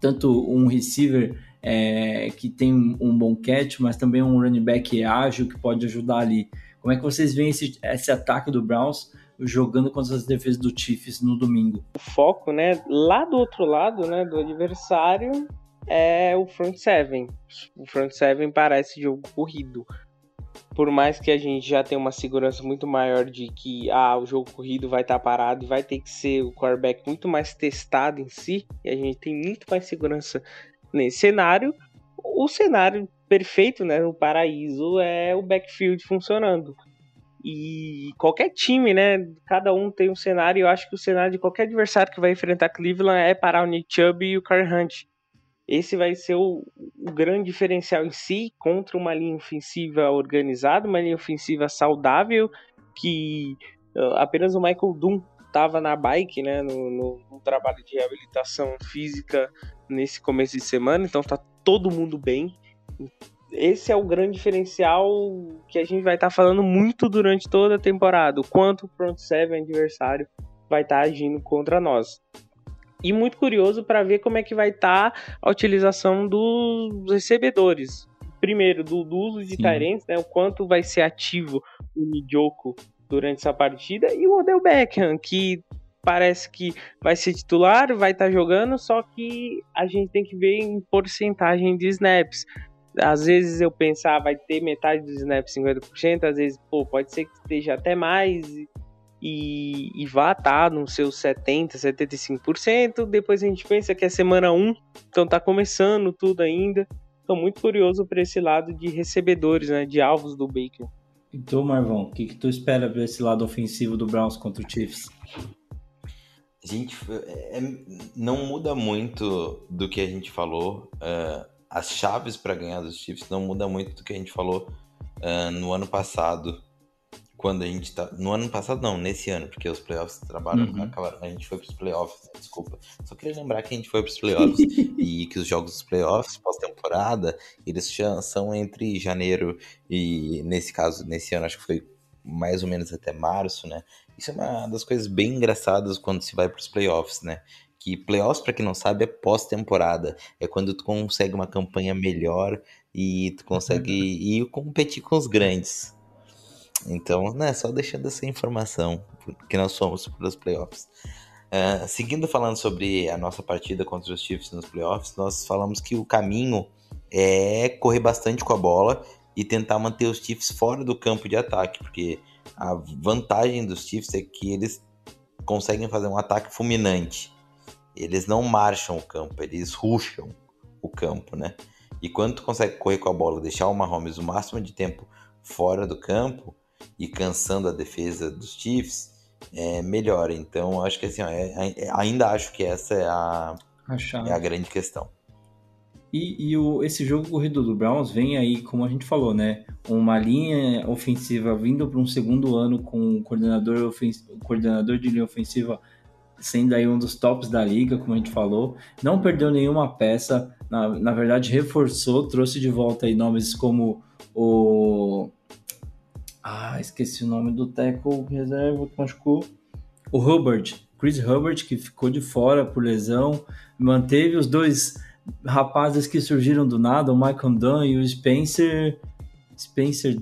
tanto um receiver é, que tem um, bom catch, mas também um running back ágil que pode ajudar ali. Como é que vocês veem esse, esse ataque do Browns jogando contra as defesas do Chiefs no domingo? O foco, né, lá do outro lado, né, do adversário é o front seven. O front seven parece jogo corrido. Por mais que a gente já tenha uma segurança muito maior de que ah, o jogo corrido vai estar parado e vai ter que ser o quarterback muito mais testado em si, e a gente tem muito mais segurança nesse cenário. O cenário perfeito, né, no paraíso é o backfield funcionando. E qualquer time, né, cada um tem um cenário, eu acho que o cenário de qualquer adversário que vai enfrentar Cleveland é parar o Nick Chubb e o Karen Hunt. Esse vai ser o, o, grande diferencial em si contra uma linha ofensiva organizada, uma linha ofensiva saudável, que uh, apenas o Michael Doom estava na bike, né, no, no, no, trabalho de reabilitação física nesse começo de semana, então tá todo mundo bem. Esse é o grande diferencial que a gente vai estar tá falando muito durante toda a temporada, o quanto o front seven adversário vai estar tá agindo contra nós e muito curioso para ver como é que vai estar tá a utilização dos recebedores. Primeiro, do, do uso de Tyrants, né, o quanto vai ser ativo o Njoku durante essa partida, e o Odell Beckham, que parece que vai ser titular, vai estar tá jogando, só que a gente tem que ver em porcentagem de snaps. Às vezes eu pensar, vai ter metade dos snaps 50%, às vezes, pô, pode ser que esteja até mais, e, e vá estar tá nos seus 70, 75%. Depois a gente pensa que é semana 1, então tá começando tudo ainda. Estou muito curioso para esse lado de recebedores, né, de alvos do Baker. Então, Marvão, o que, que tu espera para esse lado ofensivo do Browns contra o Chiefs? Gente, é, não muda muito do que a gente falou. Uh, as chaves para ganhar dos Chiefs não muda muito do que a gente falou uh, no ano passado quando a gente tá. No ano passado, não, nesse ano, porque os playoffs trabalham, uhum. acabaram. A gente foi pros playoffs, desculpa. Só queria lembrar que a gente foi pros playoffs e que os jogos dos playoffs, pós-temporada, eles já são entre janeiro e, nesse caso, nesse ano, acho que foi mais ou menos até março, né? Isso é uma das coisas bem engraçadas quando se vai pros playoffs, né? Que playoffs, para quem não sabe, é pós-temporada. É quando tu consegue uma campanha melhor e tu consegue uhum. ir competir com os grandes. Então, né, só deixando essa informação, que nós somos para os playoffs. Uh, seguindo falando sobre a nossa partida contra os Chiefs nos playoffs, nós falamos que o caminho é correr bastante com a bola e tentar manter os Chiefs fora do campo de ataque, porque a vantagem dos Chiefs é que eles conseguem fazer um ataque fulminante. Eles não marcham o campo, eles ruxam o campo, né? E quando tu consegue correr com a bola, deixar o Mahomes o máximo de tempo fora do campo, e cansando a defesa dos Chiefs, é, melhora. Então, acho que assim, ó, é, é, ainda acho que essa é a, a, é a grande questão. E, e o, esse jogo corrido do Browns vem aí, como a gente falou, né? Uma linha ofensiva vindo para um segundo ano com o coordenador, ofens, coordenador de linha ofensiva sendo aí um dos tops da liga, como a gente falou. Não perdeu nenhuma peça, na, na verdade reforçou, trouxe de volta aí nomes como o ah, esqueci o nome do tackle reserva que machucou. O Hubbard, Chris Hubbard, que ficou de fora por lesão. Manteve os dois rapazes que surgiram do nada, o Michael Dunn e o Spencer. Spencer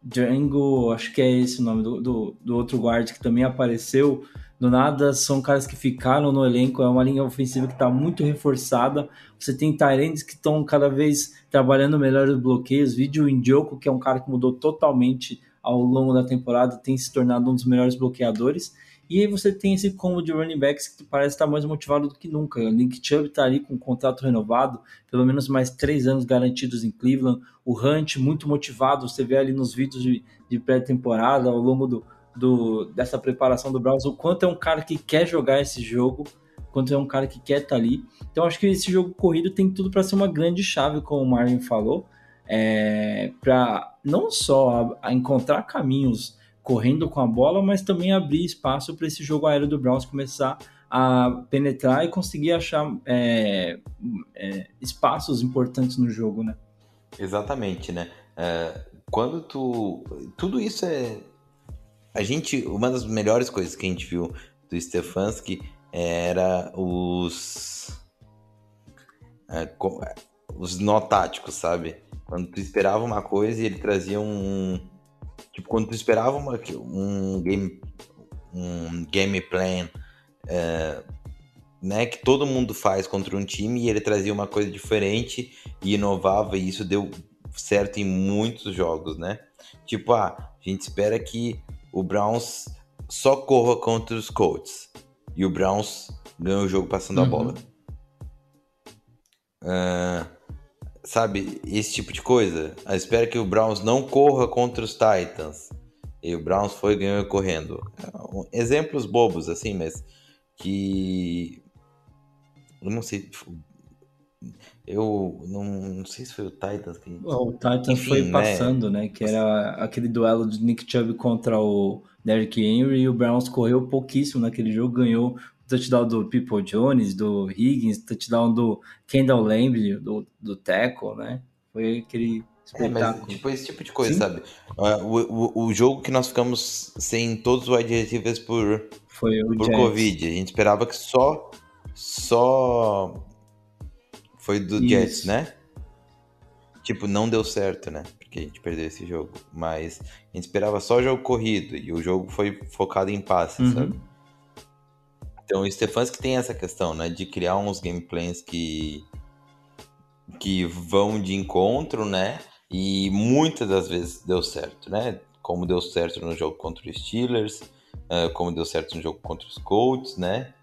Django, acho que é esse o nome do, do, do outro guard que também apareceu do nada, são caras que ficaram no elenco, é uma linha ofensiva que está muito reforçada. Você tem Tyrands que estão cada vez trabalhando melhor os bloqueios. Vídeo Indioco, que é um cara que mudou totalmente ao longo da temporada, tem se tornado um dos melhores bloqueadores. E aí você tem esse combo de running backs que parece estar mais motivado do que nunca. O Link Chubb está ali com um contrato renovado, pelo menos mais três anos garantidos em Cleveland. O Hunt muito motivado, você vê ali nos vídeos de, de pré-temporada ao longo do, do, dessa preparação do Browns, o quanto é um cara que quer jogar esse jogo, o quanto é um cara que quer estar tá ali. Então acho que esse jogo corrido tem tudo para ser uma grande chave, como o Marvin falou, é, para não só a, a encontrar caminhos correndo com a bola, mas também abrir espaço para esse jogo aéreo do Browns começar a penetrar e conseguir achar é, é, espaços importantes no jogo, né? Exatamente, né? É, quando tu. Tudo isso é. A gente. Uma das melhores coisas que a gente viu do Stefanski era os. é, é, os nó táticos, sabe? Quando tu esperava uma coisa e ele trazia um. Tipo, quando tu esperava uma, um game. Um game plan. é, né, que todo mundo faz contra um time e ele trazia uma coisa diferente e inovava e isso deu certo em muitos jogos, né? Tipo, ah, a gente espera que o Browns só corra contra os Colts e o Browns ganha o jogo passando a Uhum. bola. Ah, sabe, esse tipo de coisa. A espera que o Browns não corra contra os Titans. E o Browns foi ganhou correndo. Exemplos bobos, assim, mas que. Eu não sei. Eu não, não sei se foi o Titans que. O Titans Enfim, foi né? passando, né? Que era aquele duelo de Nick Chubb contra o Derrick Henry e o Browns correu pouquíssimo naquele jogo, ganhou o touchdown do People Jones, do Higgins, touchdown do Kendall Lamb, do, do Tackle, né? Foi aquele É, espetáculo. tipo esse tipo de coisa, Sim. sabe? Ah, O, o, o jogo que nós ficamos sem todos os wide receivers por, Foi o por Jets. Covid. A gente esperava que só. Só. Foi do Isso. Jets, né? Tipo, não deu certo, né? Porque a gente perdeu esse jogo. Mas a gente esperava só jogo corrido. E o jogo foi focado em passes, Uhum. sabe? Então o Stefanski tem essa questão, né? De criar uns gameplays que. que vão de encontro, né? E muitas das vezes deu certo, né? Como deu certo no jogo contra os Steelers, como deu certo no jogo contra os Colts, né?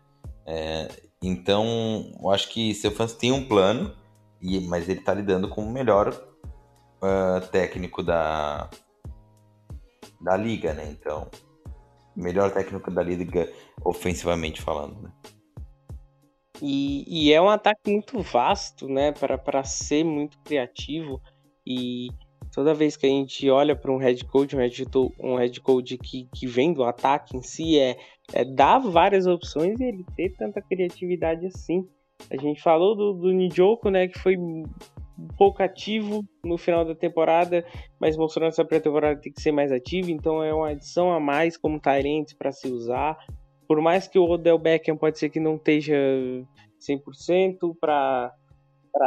É, então, eu acho que Stefanski tem um plano, e, mas ele tá lidando com o melhor ah, técnico da, da liga, né? Então, melhor técnico da liga ofensivamente falando, né? E, e é um ataque muito vasto, né, para ser muito criativo. E toda vez que a gente olha para um head coach, um head, um head coach que, que vem do ataque em si, é, é dar várias opções e ele ter tanta criatividade assim. A gente falou do, do Njoku, né, que foi um pouco ativo no final da temporada, mas mostrou nessa pré-temporada tem que ser mais ativo, então é uma adição a mais como Tyrants para se usar. Por mais que o Odell Beckham pode ser que não esteja 100% para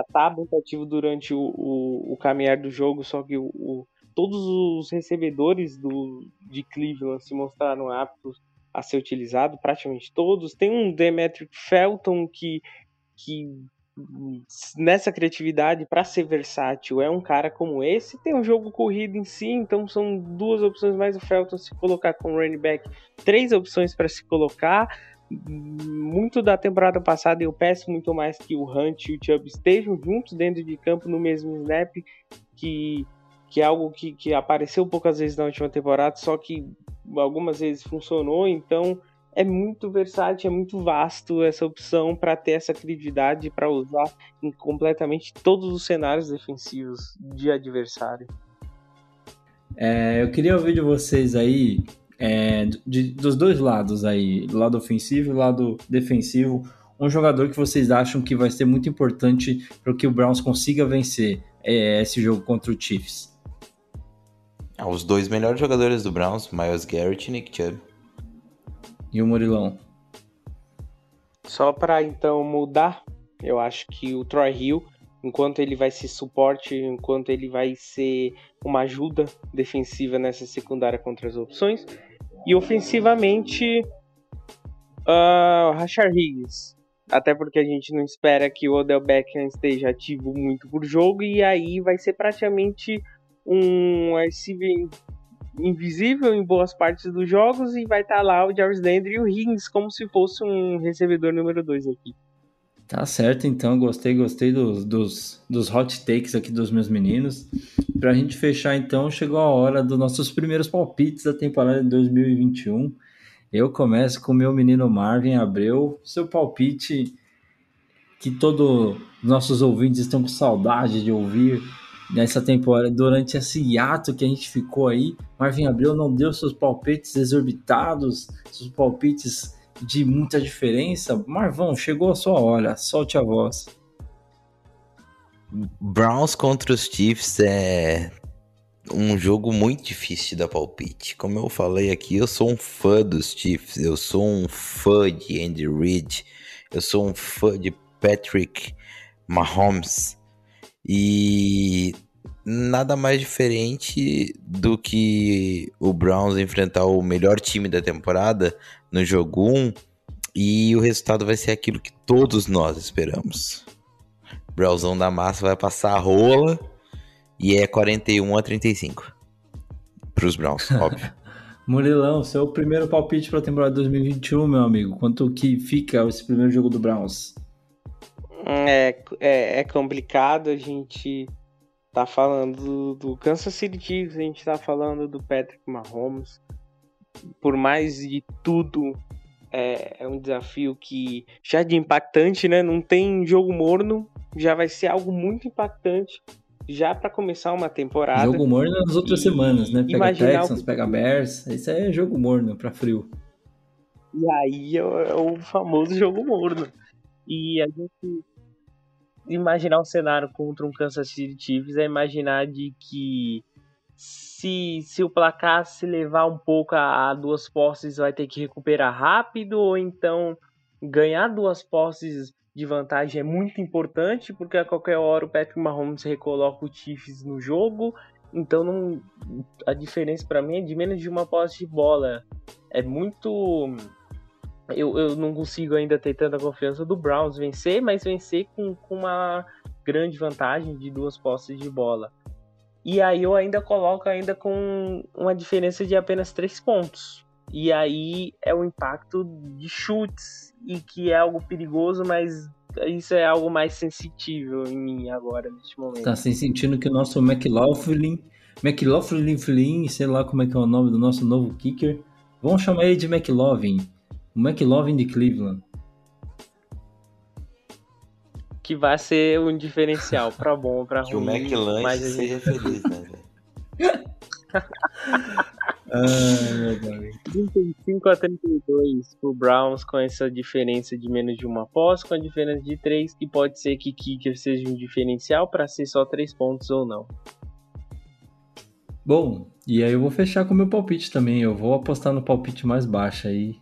estar muito ativo durante o, o, o caminhar do jogo, só que o, o- todos os recebedores do, de Cleveland se mostraram aptos a ser utilizado, praticamente todos. Tem um Demetric Felton que, que nessa criatividade, para ser versátil, é um cara como esse. Tem um jogo corrido em si, então são duas opções mais o Felton se colocar com running back, três opções para se colocar. Muito da temporada passada eu peço muito mais que o Hunt e o Chubb estejam juntos dentro de campo no mesmo snap, que, que é algo que, que apareceu poucas vezes na última temporada, só que algumas vezes funcionou, então é muito versátil, é muito vasto essa opção para ter essa criatividade para usar em completamente todos os cenários defensivos de adversário. É, eu queria ouvir de vocês aí, é, de- dos dois lados aí, do lado ofensivo e do lado defensivo, um jogador que vocês acham que vai ser muito importante para que o Browns consiga vencer é, esse jogo contra o Chiefs. Ah, os dois melhores jogadores do Browns, Miles Garrett e Nick Chubb. E o Murilão? Só para então mudar, eu acho que o Troy Hill, enquanto ele vai ser suporte, enquanto ele vai ser uma ajuda defensiva nessa secundária contra as opções, e ofensivamente, uh, Rashard Higgins. Até porque a gente não espera que o Odell Beckham esteja ativo muito por jogo, e aí vai ser praticamente um receiver invisível em boas partes dos jogos e vai estar lá o Jarvis Landry e o Higgins como se fosse um recebedor número 2 aqui. Tá certo, então, gostei, gostei dos, dos, dos hot takes aqui dos meus meninos. Pra gente fechar, então, chegou a hora dos nossos primeiros palpites da temporada de 2021. Eu começo com o meu menino Marvin Abreu. Seu palpite que todos os nossos ouvintes estão com saudade de ouvir nessa temporada, durante esse hiato que a gente ficou aí. Marvin Abreu não deu seus palpites exorbitados, seus palpites de muita diferença. Marvão, chegou a sua hora, solte a voz. Browns contra os Chiefs é um jogo muito difícil de dar palpite. Como eu falei aqui, eu sou um fã dos Chiefs, eu sou um fã de Andy Reid, eu sou um fã de Patrick Mahomes e nada mais diferente do que o Browns enfrentar o melhor time da temporada no jogo 1 e o resultado vai ser aquilo que todos nós esperamos. Brownsão da massa vai passar a rola e é 41 a 35 pros Browns, óbvio. Murilão, seu primeiro palpite para a temporada 2021, meu amigo. Quanto que fica esse primeiro jogo do Browns? É, é, é complicado a gente tá falando do, Kansas City Chiefs, a gente tá falando do Patrick Mahomes. Por mais de tudo, é, é um desafio que já de impactante, né? Não tem jogo morno, já vai ser algo muito impactante já para começar uma temporada. Jogo morno nas outras E semanas, né? Pega imaginar Texans, pega Bears. Isso aí é jogo morno pra frio. E aí é é o famoso jogo morno. E a gente imaginar um cenário contra um Kansas City Chiefs é imaginar de que se, se o placar se levar um pouco a, a duas posses vai ter que recuperar rápido ou então ganhar duas posses de vantagem é muito importante porque a qualquer hora o Patrick Mahomes recoloca o Chiefs no jogo. Então não, a diferença para mim é de menos de uma posse de bola. É muito eu, eu não consigo ainda ter tanta confiança do Browns vencer, mas vencer com, com uma grande vantagem de duas posses de bola. E aí eu ainda coloco ainda com uma diferença de apenas três pontos. E aí é o impacto de chutes, e que é algo perigoso, mas isso é algo mais sensível em mim agora, neste momento. Tá sem sentindo que o nosso McLaughlin, McLaughlin sei lá como é que é o nome do nosso novo kicker. Vamos chamar ele de McLaughlin. O McLaughlin de Cleveland. Que vai ser um diferencial pra bom ou pra Que o ruim. McLanche mas a gente seja feliz, né, velho? Ai, meu Deus. 35 a 32 pro Browns com essa diferença de menos de uma posse, com a diferença de 3, que pode ser que kicker seja um diferencial para ser só 3 pontos ou não. Bom, e aí eu vou fechar com o meu palpite também. Eu vou apostar no palpite mais baixo aí.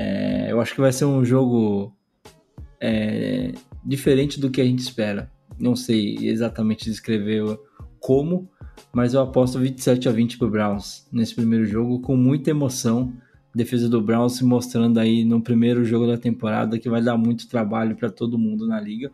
É, eu acho que vai ser um jogo é, diferente do que a gente espera. Não sei exatamente descrever como, mas eu aposto 27 a 20 pro Browns nesse primeiro jogo com muita emoção. Defesa do Browns se mostrando aí no primeiro jogo da temporada que vai dar muito trabalho para todo mundo na liga.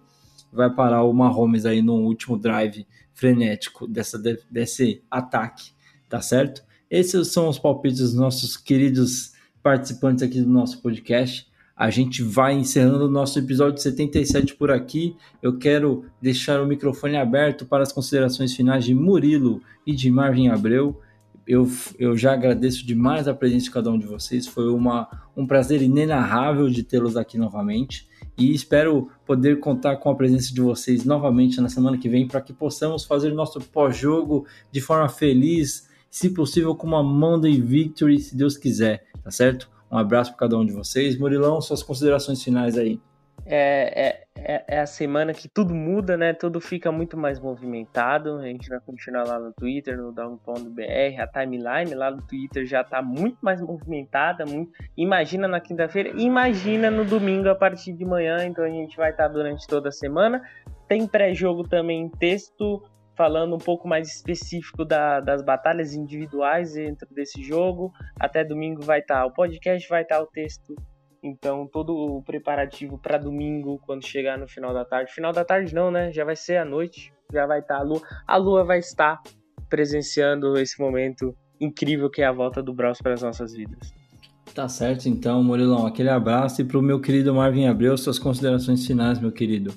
Vai parar o Mahomes aí no último drive frenético dessa, desse ataque, tá certo? Esses são os palpites dos nossos queridos participantes aqui do nosso podcast. A gente vai encerrando o nosso episódio 77 por aqui. Eu quero deixar o microfone aberto para as considerações finais de Murilo e de Marvin Abreu. Eu, eu já agradeço demais a presença de cada um de vocês. Foi uma, um prazer inenarrável de tê-los aqui novamente. E espero poder contar com a presença de vocês novamente na semana que vem para que possamos fazer nosso pós-jogo de forma feliz, se possível com uma Monday Victory, se Deus quiser, tá certo? Um abraço para cada um de vocês. Murilão, suas considerações finais aí. É, é, é, é a semana que tudo muda, né? Tudo fica muito mais movimentado. A gente vai continuar lá no Twitter, no Down.br. A timeline lá no Twitter já tá muito mais movimentada. Muito... Imagina na quinta-feira, imagina no domingo a partir de manhã. Então a gente vai estar durante toda a semana. Tem pré-jogo também em texto, falando um pouco mais específico da- das batalhas individuais dentro desse jogo. Até domingo vai estar o podcast, vai estar o texto então, todo o preparativo para domingo, quando chegar no final da tarde. Final da tarde não, né? Já vai ser à noite. Já vai estar a lua. A lua vai estar presenciando esse momento incrível que é a volta do Braus para as nossas vidas. Tá certo, então, Murilão. Aquele abraço e pro meu querido Marvin Abreu, suas considerações finais, meu querido.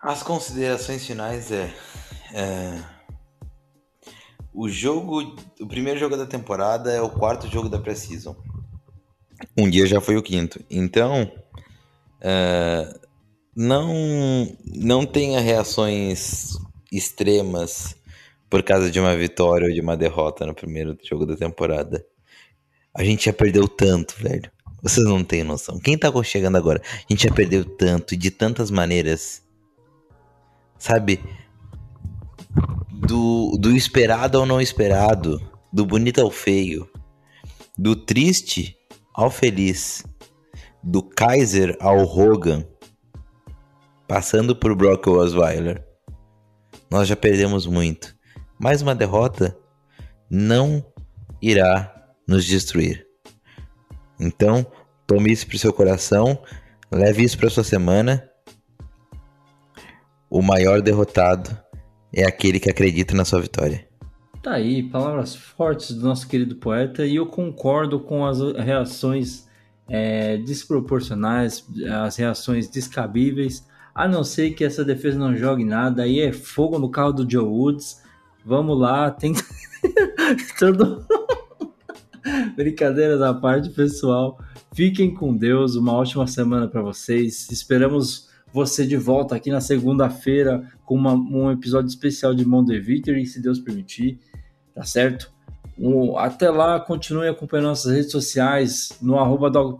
As considerações finais é, é, o jogo, o primeiro jogo da temporada é o quarto jogo da pré-season. Um dia já foi o quinto. Então, é, não não tenha reações extremas por causa de uma vitória ou de uma derrota no primeiro jogo da temporada. A gente já perdeu tanto, velho. Vocês não têm noção. Quem tá chegando agora? A gente já perdeu tanto de tantas maneiras sabe? Do, do esperado ao não esperado, do bonito ao feio, do triste ao feliz, do Kaiser ao Hogan, passando por Brock Osweiler. Nós já perdemos muito. Mais uma derrota não irá nos destruir. Então, tome isso para seu coração, leve isso para sua semana. O maior derrotado é aquele que acredita na sua vitória. Tá aí, palavras fortes do nosso querido poeta, e eu concordo com as reações é, desproporcionais, as reações descabíveis, a não ser que essa defesa não jogue nada, aí é fogo no carro do Joe Woods. Vamos lá, tem. Todo... Brincadeiras à parte, pessoal. Fiquem com Deus, uma ótima semana para vocês. Esperamos você de volta aqui na segunda-feira com uma- um episódio especial de Monday Victory, se Deus permitir, tá certo? Um- até lá, continue acompanhando nossas redes sociais no arroba, dog,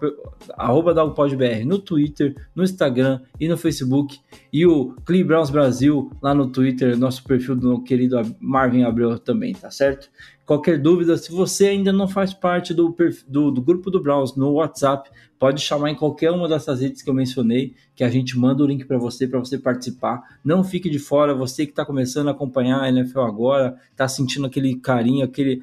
arroba dogpodbr, no Twitter, no Instagram e no Facebook. E o Clee Browns Brasil lá no Twitter, nosso perfil do querido Marvin Abreu também, tá certo? Qualquer dúvida, se você ainda não faz parte do, do, do grupo do Browns no WhatsApp, pode chamar em qualquer uma dessas redes que eu mencionei, que a gente manda o link para você, para você participar. Não fique de fora, você que está começando a acompanhar a NFL agora, está sentindo aquele carinho, aquele,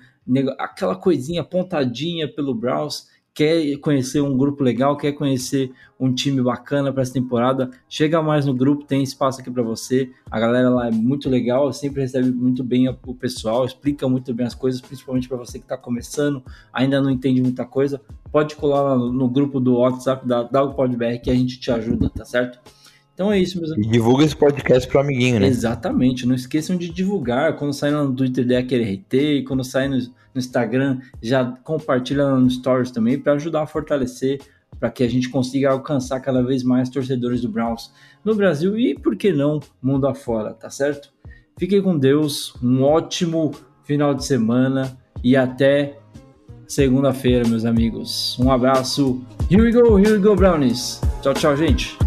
aquela coisinha pontadinha pelo Browns, quer conhecer um grupo legal, quer conhecer um time bacana para essa temporada, chega mais no grupo, tem espaço aqui para você. A galera lá é muito legal, sempre recebe muito bem o pessoal, explica muito bem as coisas, principalmente para você que está começando, ainda não entende muita coisa. Pode colar lá no, no grupo do WhatsApp da DalPodBR que a gente te ajuda, tá certo? Então é isso, meus E divulga esse podcast pro amiguinho, né? Exatamente, não esqueçam de divulgar. Quando sair no Twitter, dê aquele RT. Quando sair no, no Instagram, já compartilha no Stories também para ajudar a fortalecer, para que a gente consiga alcançar cada vez mais torcedores do Browns no Brasil e, por que não, mundo afora, tá certo? Fiquem com Deus, um ótimo final de semana e até segunda-feira, meus amigos. Um abraço. Here we go, here we go, Brownies. Tchau, tchau, gente.